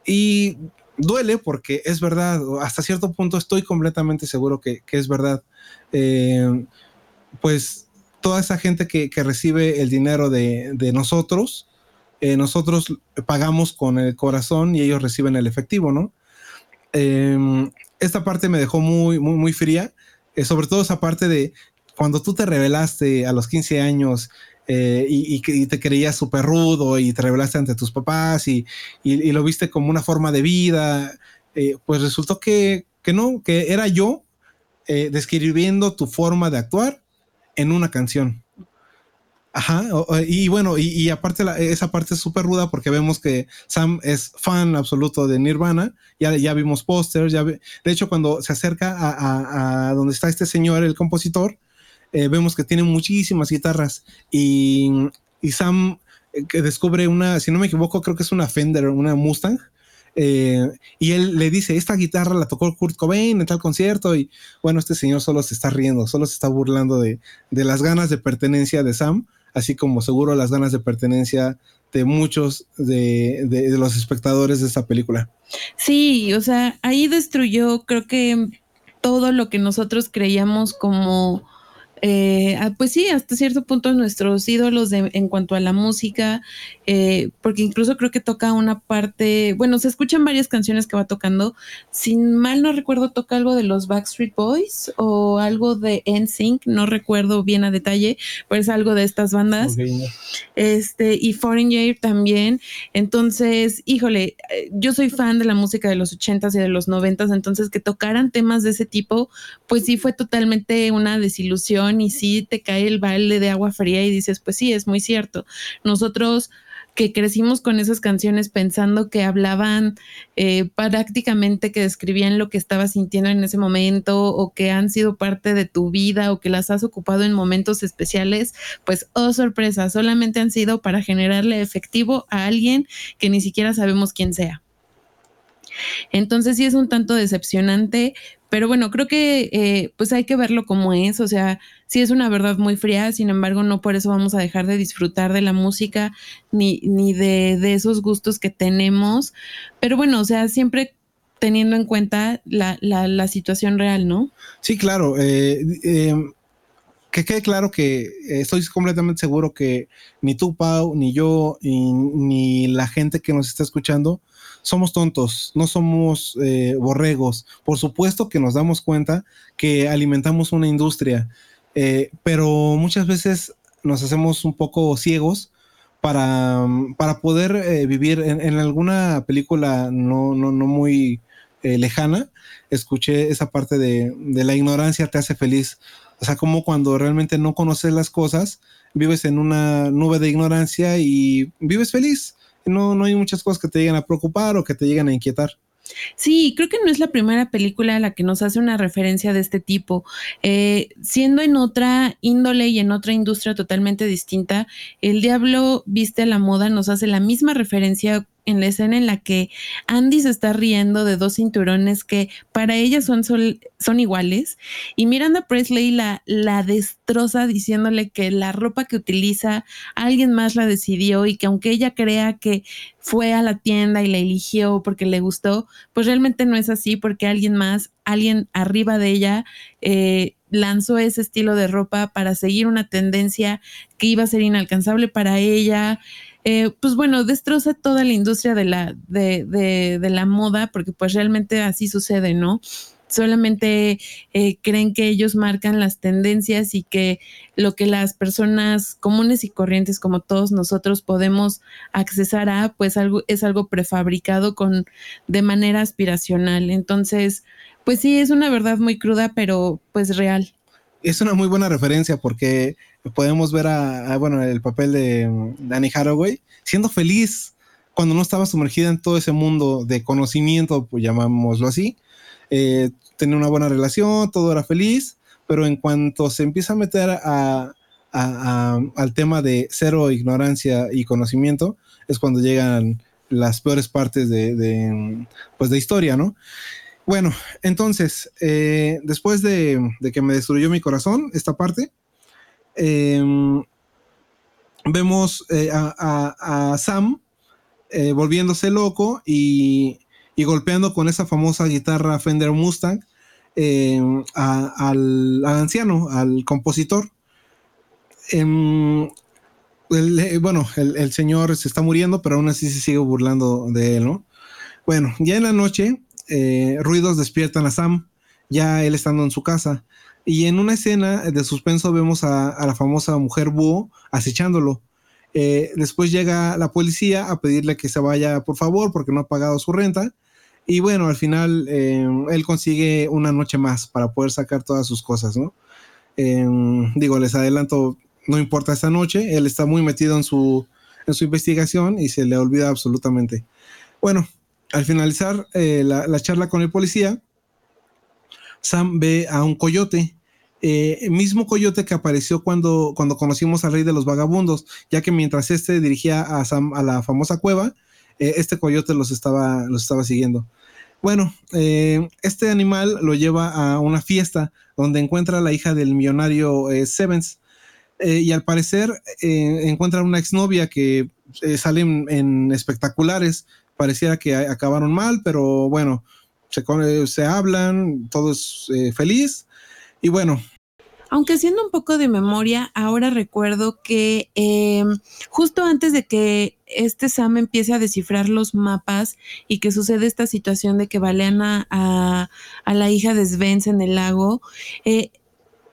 Y duele porque es verdad, hasta cierto punto estoy completamente seguro que, que es verdad. Eh, pues toda esa gente que, recibe el dinero de, nosotros, eh, nosotros pagamos con el corazón y ellos reciben el efectivo, ¿no? Em, esta parte me dejó muy, muy, muy fría, eh, sobre todo esa parte de cuando tú te revelaste a los 15 años eh, y, te creías súper rudo y te revelaste ante tus papás y, lo viste como una forma de vida, pues resultó que, que, no, que era yo describiendo tu forma de actuar en una canción. Ajá, y bueno, y, aparte esa parte es súper ruda porque vemos que Sam es fan absoluto de Nirvana, ya, ya vimos pósters, ya de hecho cuando se acerca a, donde está este señor, el compositor, eh, vemos que tiene muchísimas guitarras y, y Sam eh, que descubre una, si no me equivoco, creo que es una Fender, una Mustang, eh, y él le dice, esta guitarra la tocó Kurt Cobain en tal concierto y bueno, este señor solo se está riendo, solo se está burlando de, las ganas de pertenencia de Sam, así como seguro las ganas de pertenencia de muchos de, los espectadores de esta película. Sí, o sea, ahí destruyó creo que todo lo que nosotros creíamos como eh, ah, pues sí, hasta cierto punto nuestros ídolos en cuanto a la música, eh, porque incluso creo que toca una parte, bueno, se escuchan varias canciones que va tocando, sin mal no recuerdo, toca algo de los Backstreet Boys o algo de NSYNC, no recuerdo bien a detalle, pero es algo de estas bandas. Este, y Foreign Year también. Entonces, híjole, eh, yo soy fan de la música de los ochentas y de los noventas, entonces que tocaran temas de ese tipo, pues sí fue totalmente una desilusión y sí te cae el balde de agua fría y dices, pues sí, es muy cierto. Nosotros que crecimos con esas canciones pensando que hablaban eh, prácticamente, que describían lo que estabas sintiendo en ese momento o que han sido parte de tu vida o que las has ocupado en momentos especiales, pues, oh sorpresa, solamente han sido para generarle efectivo a alguien que ni siquiera sabemos quién sea. Entonces sí es un tanto decepcionante, pero bueno, creo que eh, pues hay que verlo como es, o sea, sí es una verdad muy fría, sin embargo no por eso vamos a dejar de disfrutar de la música ni, ni de, esos gustos que tenemos, pero bueno, o sea, siempre teniendo en cuenta la, la, situación real, ¿no? Sí, claro. Eh, em, que quede claro que estoy completamente seguro que ni tú, Pau, ni yo, ni la gente que nos está escuchando, somos tontos, no somos eh, borregos. Por supuesto que nos damos cuenta que alimentamos una industria, eh, pero muchas veces nos hacemos un poco ciegos para, para poder eh, vivir en, alguna película no, no, no muy lejana. Escuché esa parte de, de la ignorancia te hace feliz. O sea, como cuando realmente no conoces las cosas, vives en una nube de ignorancia y vives feliz no, no hay muchas cosas que te lleguen a preocupar o que te lleguen a inquietar. Sí, creo que no es la primera película a la que nos hace una referencia de este tipo. Eh, siendo en otra índole y en otra industria totalmente distinta, El Diablo Viste a la Moda nos hace la misma referencia en la escena en la que Andy se está riendo de dos cinturones que para ella son, son iguales y Miranda Presley la, la destroza diciéndole que la ropa que utiliza alguien más la decidió y que aunque ella crea que fue a la tienda y la eligió porque le gustó, pues realmente no es así porque alguien más, alguien arriba de ella, eh, lanzó ese estilo de ropa para seguir una tendencia que iba a ser inalcanzable para ella. Eh, pues bueno, destroza toda la industria de la, de, de, de, la moda, porque pues realmente así sucede, ¿no? Solamente eh, creen que ellos marcan las tendencias y que lo que las personas comunes y corrientes como todos nosotros podemos accesar a, pues algo, es algo prefabricado con de manera aspiracional. Entonces, pues sí, es una verdad muy cruda, pero pues real. Es una muy buena referencia porque podemos ver bueno, el papel de Danny Haraway siendo feliz cuando no estaba sumergida en todo ese mundo de conocimiento, pues llamámoslo así. Eh, tenía una buena relación, todo era feliz, pero en cuanto se empieza a meter al tema de cero ignorancia y conocimiento, es cuando llegan las peores partes de, de pues de historia, ¿no? Bueno, entonces, eh, después de, que me destruyó mi corazón, esta parte, em, vemos eh, a, Sam eh, volviéndose loco y, golpeando con esa famosa guitarra Fender Mustang em, al, anciano, al compositor. Em, bueno, el, el, señor se está muriendo, pero aún así se sigue burlando de él, ¿no? Bueno, ya en la noche eh, ruidos despiertan a Sam, ya él estando en su casa. Y en una escena de suspenso vemos a, la famosa mujer búho acechándolo. Eh, después llega la policía a pedirle que se vaya, por favor, porque no ha pagado su renta. Y bueno, al final eh, él consigue una noche más para poder sacar todas sus cosas, ¿no? digo, les adelanto, no importa esta noche, él está muy metido en su, en su investigación y se le olvida absolutamente. Bueno, al finalizar eh, la, charla con el policía, Sam ve a un coyote, eh, mismo coyote que apareció cuando, cuando conocimos al rey de los vagabundos, ya que mientras este dirigía a Sam a la famosa cueva, eh, este coyote los estaba, los estaba siguiendo. Bueno, este animal lo lleva a una fiesta donde encuentra a la hija del millonario Sevens. y al parecer encuentra una exnovia que sale en espectaculares, pareciera que acabaron mal, pero bueno, se, se hablan, todo es eh, feliz y bueno. Aunque haciendo un poco de memoria, ahora recuerdo que em, justo antes de que este Sam empiece a descifrar los mapas y que sucede esta situación de que balean a, a, la hija de Svens en el lago, eh,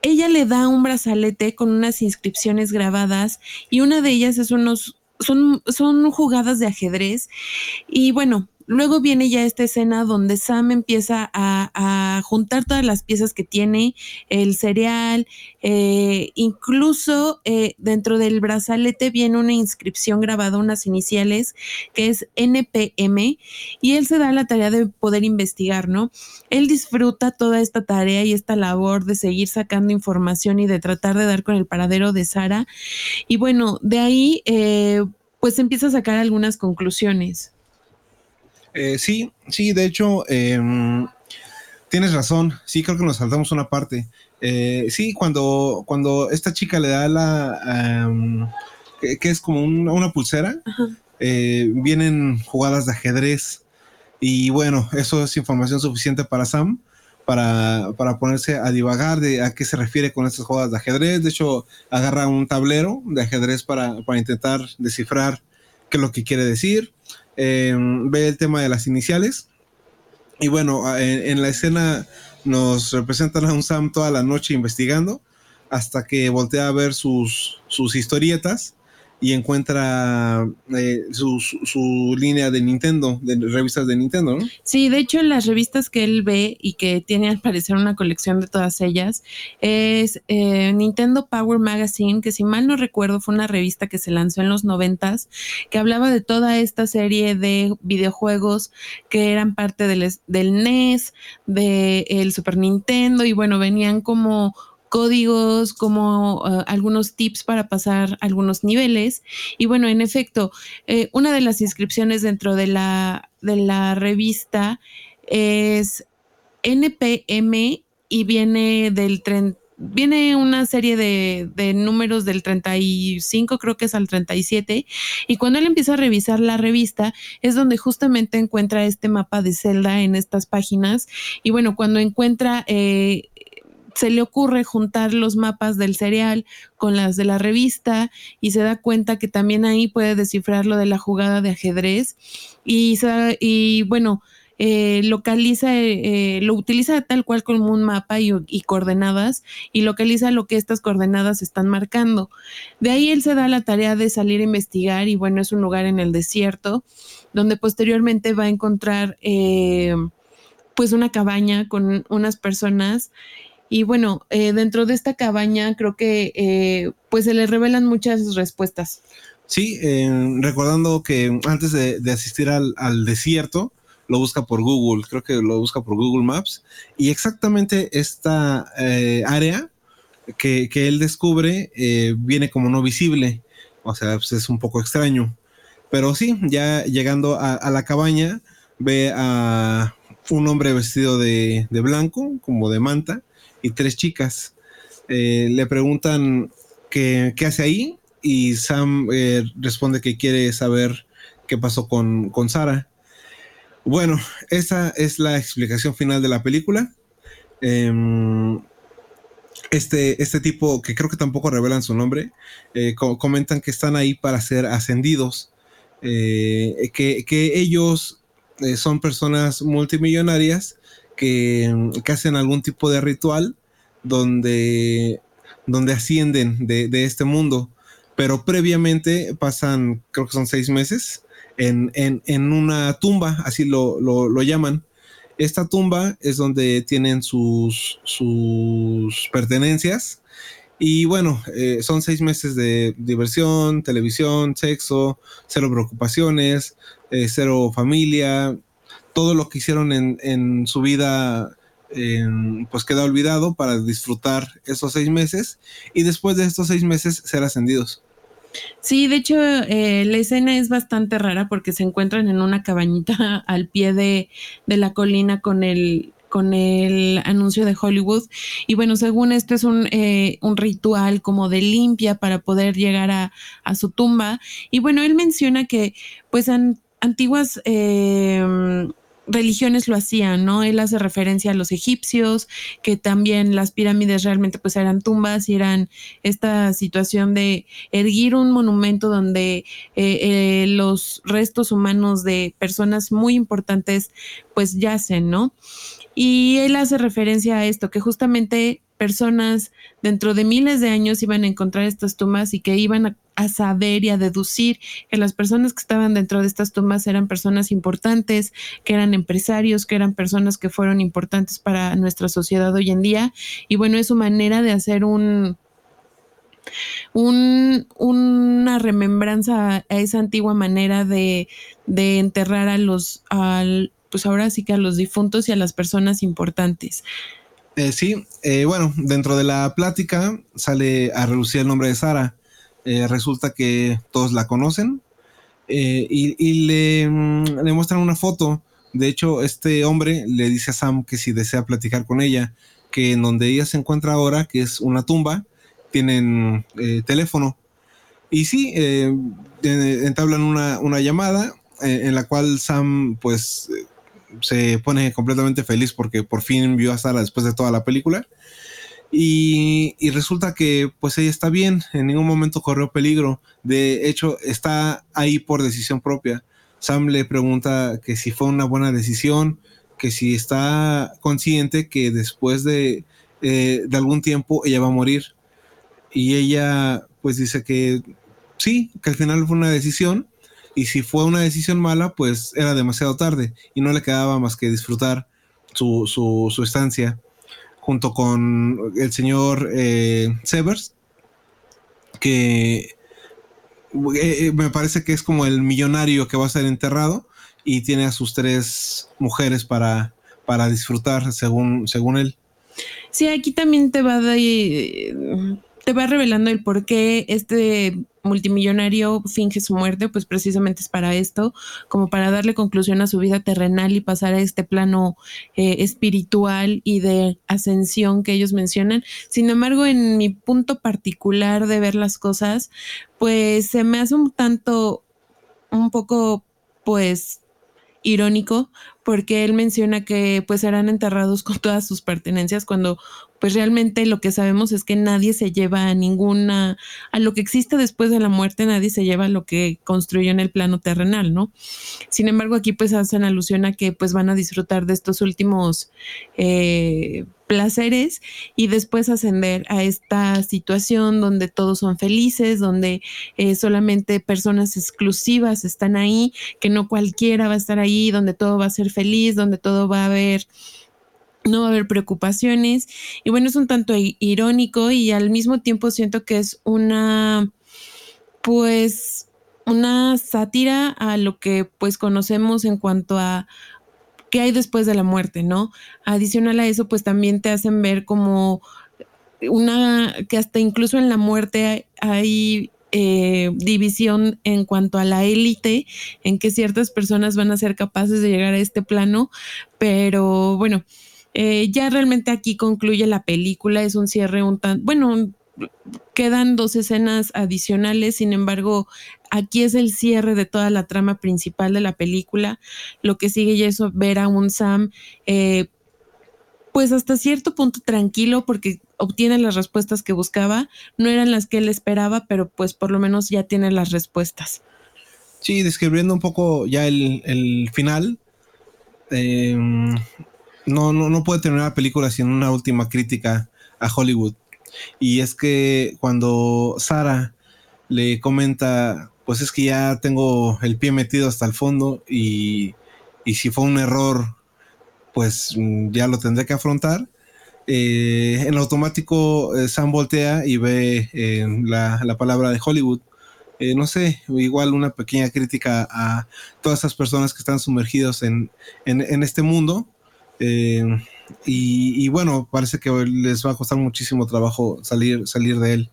ella le da un brazalete con unas inscripciones grabadas y una de ellas es unos son, son jugadas de ajedrez y bueno, Luego viene ya esta escena donde Sam empieza a, juntar todas las piezas que tiene, el cereal, eh, incluso eh, dentro del brazalete viene una inscripción grabada, unas iniciales, que es NPM, y él se da la tarea de poder investigar, ¿no? Él disfruta toda esta tarea y esta labor de seguir sacando información y de tratar de dar con el paradero de Sara. Y bueno, de ahí, eh, pues empieza a sacar algunas conclusiones. Eh, sí, sí, de hecho, em, tienes razón. Sí, creo que nos saltamos una parte. Eh, sí, cuando, cuando esta chica le da la. que, es como una pulsera, eh, vienen jugadas de ajedrez. Y bueno, eso es información suficiente para Sam para, para, ponerse a divagar de a qué se refiere con estas jugadas de ajedrez. De hecho, agarra un tablero de ajedrez para, para intentar descifrar qué es lo que quiere decir. Em, ve el tema de las iniciales. Y bueno, en, la escena nos representan a un Sam toda la noche investigando hasta que voltea a ver sus, sus historietas y encuentra eh, su, su, línea de Nintendo, de revistas de Nintendo, ¿no? Sí, de hecho las revistas que él ve y que tiene al parecer una colección de todas ellas es eh, Nintendo Power Magazine, que si mal no recuerdo fue una revista que se lanzó en los noventas, que hablaba de toda esta serie de videojuegos que eran parte del, del NES, del Super Nintendo y bueno, venían como códigos, como eh, algunos tips para pasar algunos niveles. Y bueno, en efecto, eh, una de las inscripciones dentro de la, de la revista es NPM y viene del tren, viene una serie de, de, números del 35, creo que es al 37, y cuando él empieza a revisar la revista es donde justamente encuentra este mapa de Zelda en estas páginas, y bueno, cuando encuentra... Eh, se le ocurre juntar los mapas del cereal con las de la revista y se da cuenta que también ahí puede descifrar lo de la jugada de ajedrez y, y bueno, eh, localiza, eh, lo utiliza tal cual como un mapa y, coordenadas y localiza lo que estas coordenadas están marcando. De ahí él se da la tarea de salir a investigar y bueno, es un lugar en el desierto donde posteriormente va a encontrar eh, pues una cabaña con unas personas y bueno, dentro de esta cabaña creo que pues se le revelan muchas respuestas. Sí, recordando que antes de, asistir al, desierto, lo busca por Google, creo que lo busca por Google Maps. Y exactamente esta eh, área que, él descubre eh, viene como no visible. O sea, pues es un poco extraño. Pero sí, ya llegando a, la cabaña, ve a un hombre vestido de, blanco, como de manta, y tres chicas. Eh, le preguntan qué, qué, hace ahí y Sam responde que quiere saber qué pasó con, con Sara. Bueno, esa es la explicación final de la película. Em, este, este tipo, que creo que tampoco revelan su nombre, eh, comentan que están ahí para ser ascendidos, eh, que, ellos eh, son personas multimillonarias que, hacen algún tipo de ritual donde, donde ascienden de, de este mundo, pero previamente pasan, creo que son seis meses, en, una tumba, así lo, llaman. Esta tumba es donde tienen sus, sus pertenencias. Y bueno, eh, son seis meses de diversión, televisión, sexo, cero preocupaciones, eh, cero familia. Todo lo que hicieron en, su vida pues queda olvidado para disfrutar esos seis meses y después de estos seis meses ser ascendidos. Sí, de hecho, eh, la escena es bastante rara porque se encuentran en una cabañita al pie de, la colina con el, con el anuncio de Hollywood. Y bueno, según esto es un, eh, un ritual como de limpia para poder llegar a, a, su tumba. Y bueno, él menciona que pues antiguas... Eh, religiones lo hacían, ¿no? Él hace referencia a los egipcios, que también las pirámides realmente pues eran tumbas y eran esta situación de erguir un monumento donde eh, eh, los restos humanos de personas muy importantes pues yacen, ¿no? Y él hace referencia a esto, que justamente personas dentro de miles de años iban a encontrar estas tumbas y que iban a, saber y a deducir que las personas que estaban dentro de estas tumbas eran personas importantes, que eran empresarios, que eran personas que fueron importantes para nuestra sociedad hoy en día. Y bueno, es su manera de hacer un, un, una remembranza a esa antigua manera de, de enterrar a los, al, pues ahora sí que a los difuntos y a las personas importantes. Eh, sí, eh, bueno, dentro de la plática sale a relucir el nombre de Sara. Eh, resulta que todos la conocen y, le, mm, le, muestran una foto. De hecho, este hombre le dice a Sam que si desea platicar con ella, que en donde ella se encuentra ahora, que es una tumba, tienen teléfono. Y sí, entablan una, una llamada en la cual Sam pues se pone completamente feliz porque por fin vio a Sara después de toda la película. Y, resulta que pues ella está bien, en ningún momento corrió peligro. De hecho, está ahí por decisión propia. Sam le pregunta que si fue una buena decisión, que si está consciente que después de, eh, de algún tiempo ella va a morir. Y ella pues dice que sí, que al final fue una decisión y si fue una decisión mala, pues era demasiado tarde y no le quedaba más que disfrutar su, su, estancia junto con el señor eh, Severs, que eh, me parece que es como el millonario que va a ser enterrado y tiene a sus tres mujeres para, para disfrutar según, según él. Sí, aquí también te va de, te va revelando el por qué este multimillonario finge su muerte, pues precisamente es para esto, como para darle conclusión a su vida terrenal y pasar a este plano eh, espiritual y de ascensión que ellos mencionan. Sin embargo, en mi punto particular de ver las cosas, pues se me hace un tanto, un poco, pues irónico porque él menciona que pues serán enterrados con todas sus pertenencias cuando pues realmente lo que sabemos es que nadie se lleva a ninguna, a lo que existe después de la muerte, nadie se lleva a lo que construyó en el plano terrenal, ¿no? Sin embargo, aquí pues hacen alusión a que pues van a disfrutar de estos últimos eh, placeres y después ascender a esta situación donde todos son felices, donde eh, solamente personas exclusivas están ahí, que no cualquiera va a estar ahí, donde todo va a ser feliz, donde todo va a haber no va a haber preocupaciones. Y bueno, es un tanto irónico y al mismo tiempo siento que es una, pues, una sátira a lo que pues conocemos en cuanto a qué hay después de la muerte, ¿no? Adicional a eso, pues también te hacen ver como una, que hasta incluso en la muerte hay eh, división en cuanto a la élite, en que ciertas personas van a ser capaces de llegar a este plano, pero bueno, eh, ya realmente aquí concluye la película, es un cierre un tan, bueno, quedan dos escenas adicionales, sin embargo, aquí es el cierre de toda la trama principal de la película. Lo que sigue ya es ver a un Sam, eh, pues hasta cierto punto tranquilo porque obtiene las respuestas que buscaba. No eran las que él esperaba, pero pues por lo menos ya tiene las respuestas. Sí, describiendo un poco ya el, final. Eh, no, no, no puede terminar la película sin una última crítica a Hollywood. Y es que cuando Sara le comenta, pues es que ya tengo el pie metido hasta el fondo y, si fue un error, pues mm, ya lo tendré que afrontar. Eh, en automático eh, Sam voltea y ve eh, la, palabra de Hollywood. no sé, igual una pequeña crítica a todas esas personas que están sumergidos en, en este mundo eh, y, bueno, parece que les va a costar muchísimo trabajo salir, salir de él.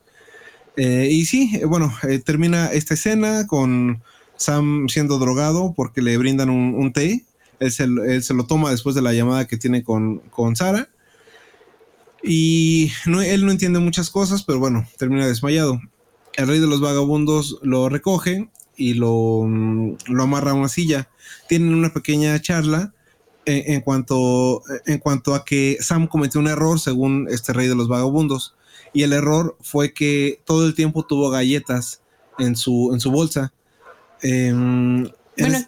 Eh, y sí, eh, bueno, termina esta escena con Sam siendo drogado porque le brindan un, té. Él se, lo toma después de la llamada que tiene con, con Sara. Y él no entiende muchas cosas, pero bueno, termina desmayado. El rey de los vagabundos lo recoge y lo, mm, lo amarra a una silla. Tienen una pequeña charla en, cuanto, en cuanto a que Sam cometió un error según este rey de los vagabundos. Y el error fue que todo el tiempo tuvo galletas en su, en su bolsa. Em, bueno,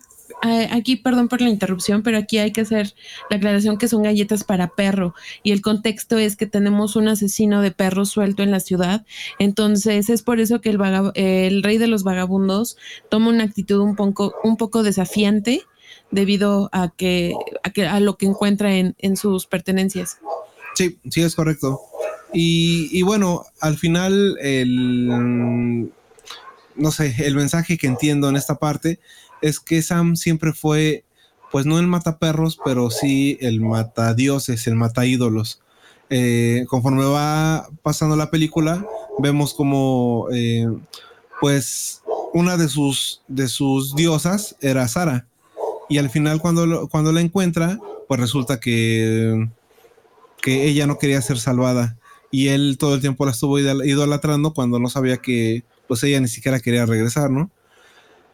aquí, perdón por la interrupción, pero aquí hay que hacer la aclaración que son galletas para perro. Y el contexto es que tenemos un asesino de perros suelto en la ciudad. Entonces es por eso que el, el rey de los vagabundos toma una actitud un poco, un poco desafiante debido a que a, que, a lo que encuentra en, sus pertenencias. Sí, sí, es correcto. Y, bueno, al final, el, no sé, el mensaje que entiendo en esta parte es que Sam siempre fue, pues no el mata perros, pero sí el mata dioses, el mata ídolos. Eh, conforme va pasando la película, vemos como, eh, pues, una de sus, de sus diosas era Sara y al final cuando, cuando la encuentra, pues resulta que, que ella no quería ser salvada y él todo el tiempo la estuvo idolatrando cuando no sabía que pues ella ni siquiera quería regresar, ¿no?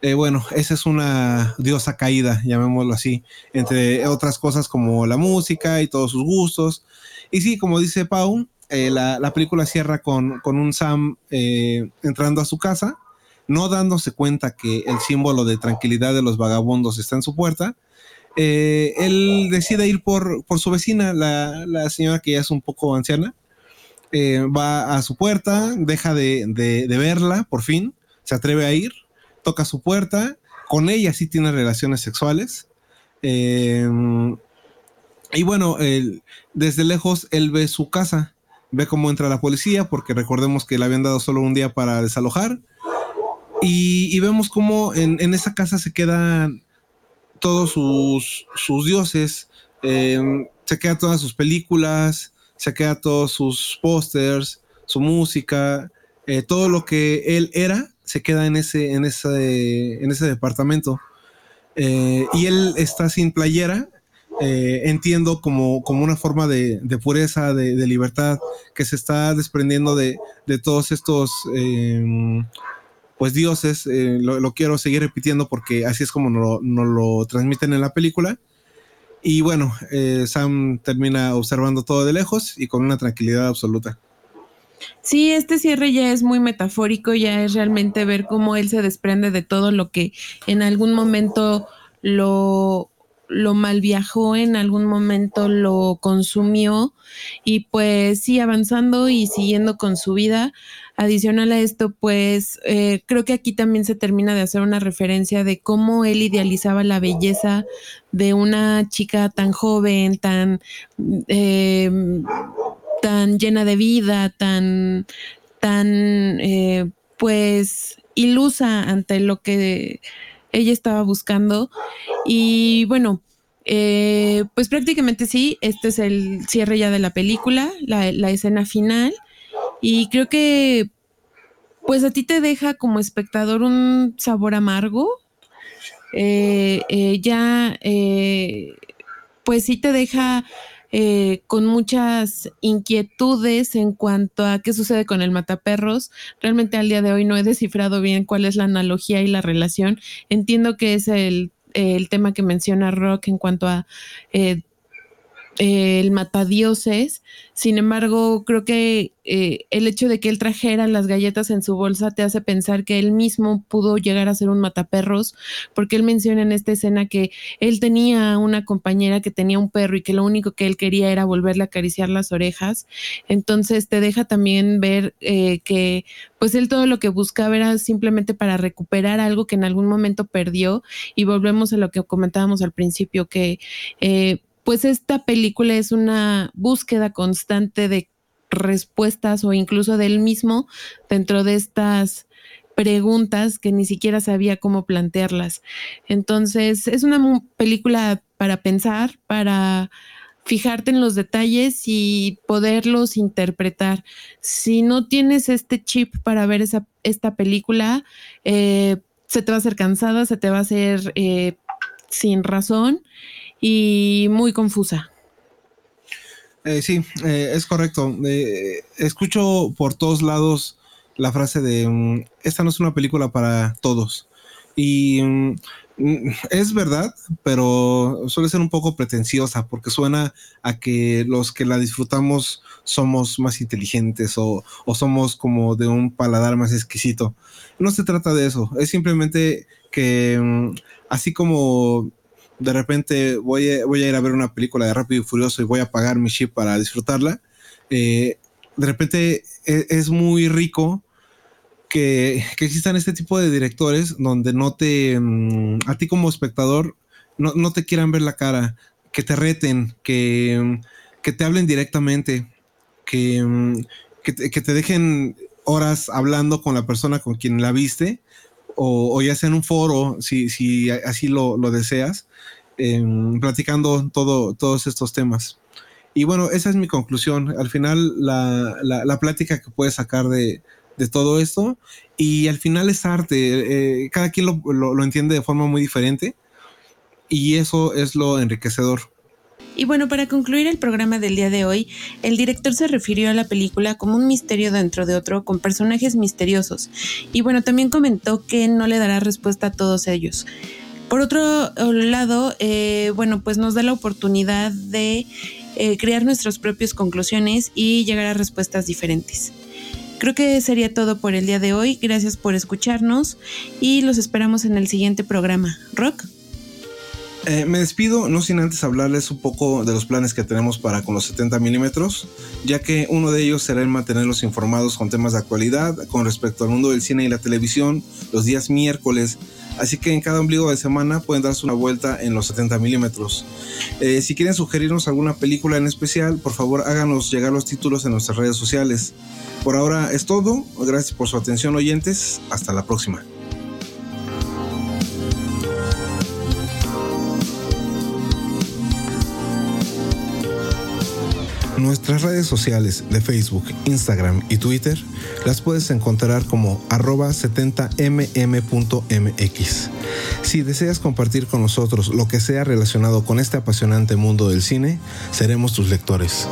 Eh, bueno, esa es una diosa caída, llamémoslo así, entre otras cosas como la música y todos sus gustos. Y sí, como dice Pau, eh, la, película cierra con, con un Sam eh, entrando a su casa no dándose cuenta que el símbolo de tranquilidad de los vagabundos está en su puerta, él decide ir por, por su vecina, la, señora que ya es un poco anciana, eh, va a su puerta, deja de, verla, por fin, se atreve a ir, toca su puerta, con ella sí tiene relaciones sexuales. Eh, y bueno, desde lejos él ve su casa, ve cómo entra la policía, porque recordemos que le habían dado solo un día para desalojar. Y, vemos cómo en, esa casa se quedan todos sus, dioses, em, se quedan todas sus películas, se queda todos sus pósters, su música, eh, todo lo que él era se queda en ese, en ese, en ese departamento. Eh, y él está sin playera, eh, entiendo como, como una forma de, pureza, de, libertad, que se está desprendiendo de, todos estos pues dioses. Lo, quiero seguir repitiendo porque así es como nos lo, lo transmiten en la película. Y bueno, Sam termina observando todo de lejos y con una tranquilidad absoluta. Sí, este cierre ya es muy metafórico, ya es realmente ver cómo él se desprende de todo lo que en algún momento lo, lo malviajó, en algún momento lo consumió y pues sí, avanzando y siguiendo con su vida. Adicional a esto, pues eh, creo que aquí también se termina de hacer una referencia de cómo él idealizaba la belleza de una chica tan joven, tan... Eh, tan llena de vida, tan, tan, eh, pues, ilusa ante lo que ella estaba buscando. Y bueno, eh, pues prácticamente sí, este es el cierre ya de la película, la, escena final. Y creo que, pues a ti te deja como espectador un sabor amargo. Eh, ya, pues sí te deja eh, con muchas inquietudes en cuanto a qué sucede con el mataperros. Realmente al día de hoy no he descifrado bien cuál es la analogía y la relación. Entiendo que es el, el tema que menciona Rock en cuanto a eh, el matadioses. Sin embargo, creo que eh, el hecho de que él trajera las galletas en su bolsa te hace pensar que él mismo pudo llegar a ser un mataperros, porque él menciona en esta escena que él tenía una compañera que tenía un perro y que lo único que él quería era volverle a acariciar las orejas. Entonces te deja también ver eh, que pues él todo lo que buscaba era simplemente para recuperar algo que en algún momento perdió y volvemos a lo que comentábamos al principio, que pues esta película es una búsqueda constante de respuestas o incluso del mismo dentro de estas preguntas que ni siquiera sabía cómo plantearlas. Entonces, es una película para pensar, para fijarte en los detalles y poderlos interpretar. Si no tienes este chip para ver esa, esta película, eh, se te va a hacer cansada, se te va a hacer eh, sin razón y muy confusa. Eh, sí, eh, es correcto. Eh, escucho por todos lados la frase de mm, esta no es una película para todos. Y mm, es verdad, pero suele ser un poco pretenciosa porque suena a que los que la disfrutamos somos más inteligentes o, o somos como de un paladar más exquisito. No se trata de eso, es simplemente que mm, así como de repente voy a, voy a ir a ver una película de Rápido y Furioso y voy a pagar mi chip para disfrutarla, eh, de repente e, es, muy rico que, existan este tipo de directores donde no te, mm, a ti como espectador, no, te quieran ver la cara, que te reten, que, que te hablen directamente, que, mm, que, te, dejen horas hablando con la persona con quien la viste, o, ya sea en un foro, si, si así lo, lo deseas, Em, platicando todo, todos estos temas. Y bueno, esa es mi conclusión. Al final, la, la, plática que puedes sacar de, de, todo esto, y al final es arte. Eh, cada quien lo, lo, entiende de forma muy diferente, y eso es lo enriquecedor. Y bueno, para concluir el programa del día de hoy, el director se refirió a la película como un misterio dentro de otro, con personajes misteriosos. Y bueno, también comentó que no le dará respuesta a todos ellos. Por otro lado, eh, bueno, pues nos da la oportunidad de eh, crear nuestras propias conclusiones y llegar a respuestas diferentes. Creo que sería todo por el día de hoy. Gracias por escucharnos y los esperamos en el siguiente programa. Rock. Eh, me despido, no sin antes hablarles un poco de los planes que tenemos para con los 70 milímetros, ya que uno de ellos será el mantenerlos informados con temas de actualidad con respecto al mundo del cine y la televisión los días miércoles Así que en cada ombligo de semana pueden darse una vuelta en los 70 milímetros. Eh, si quieren sugerirnos alguna película en especial, por favor háganos llegar los títulos en nuestras redes sociales. Por ahora es todo. Gracias por su atención oyentes. Hasta la próxima. Nuestras redes sociales de Facebook, Instagram y Twitter las puedes encontrar como arroba 70mm.mx. Si deseas compartir con nosotros lo que sea relacionado con este apasionante mundo del cine, seremos tus lectores.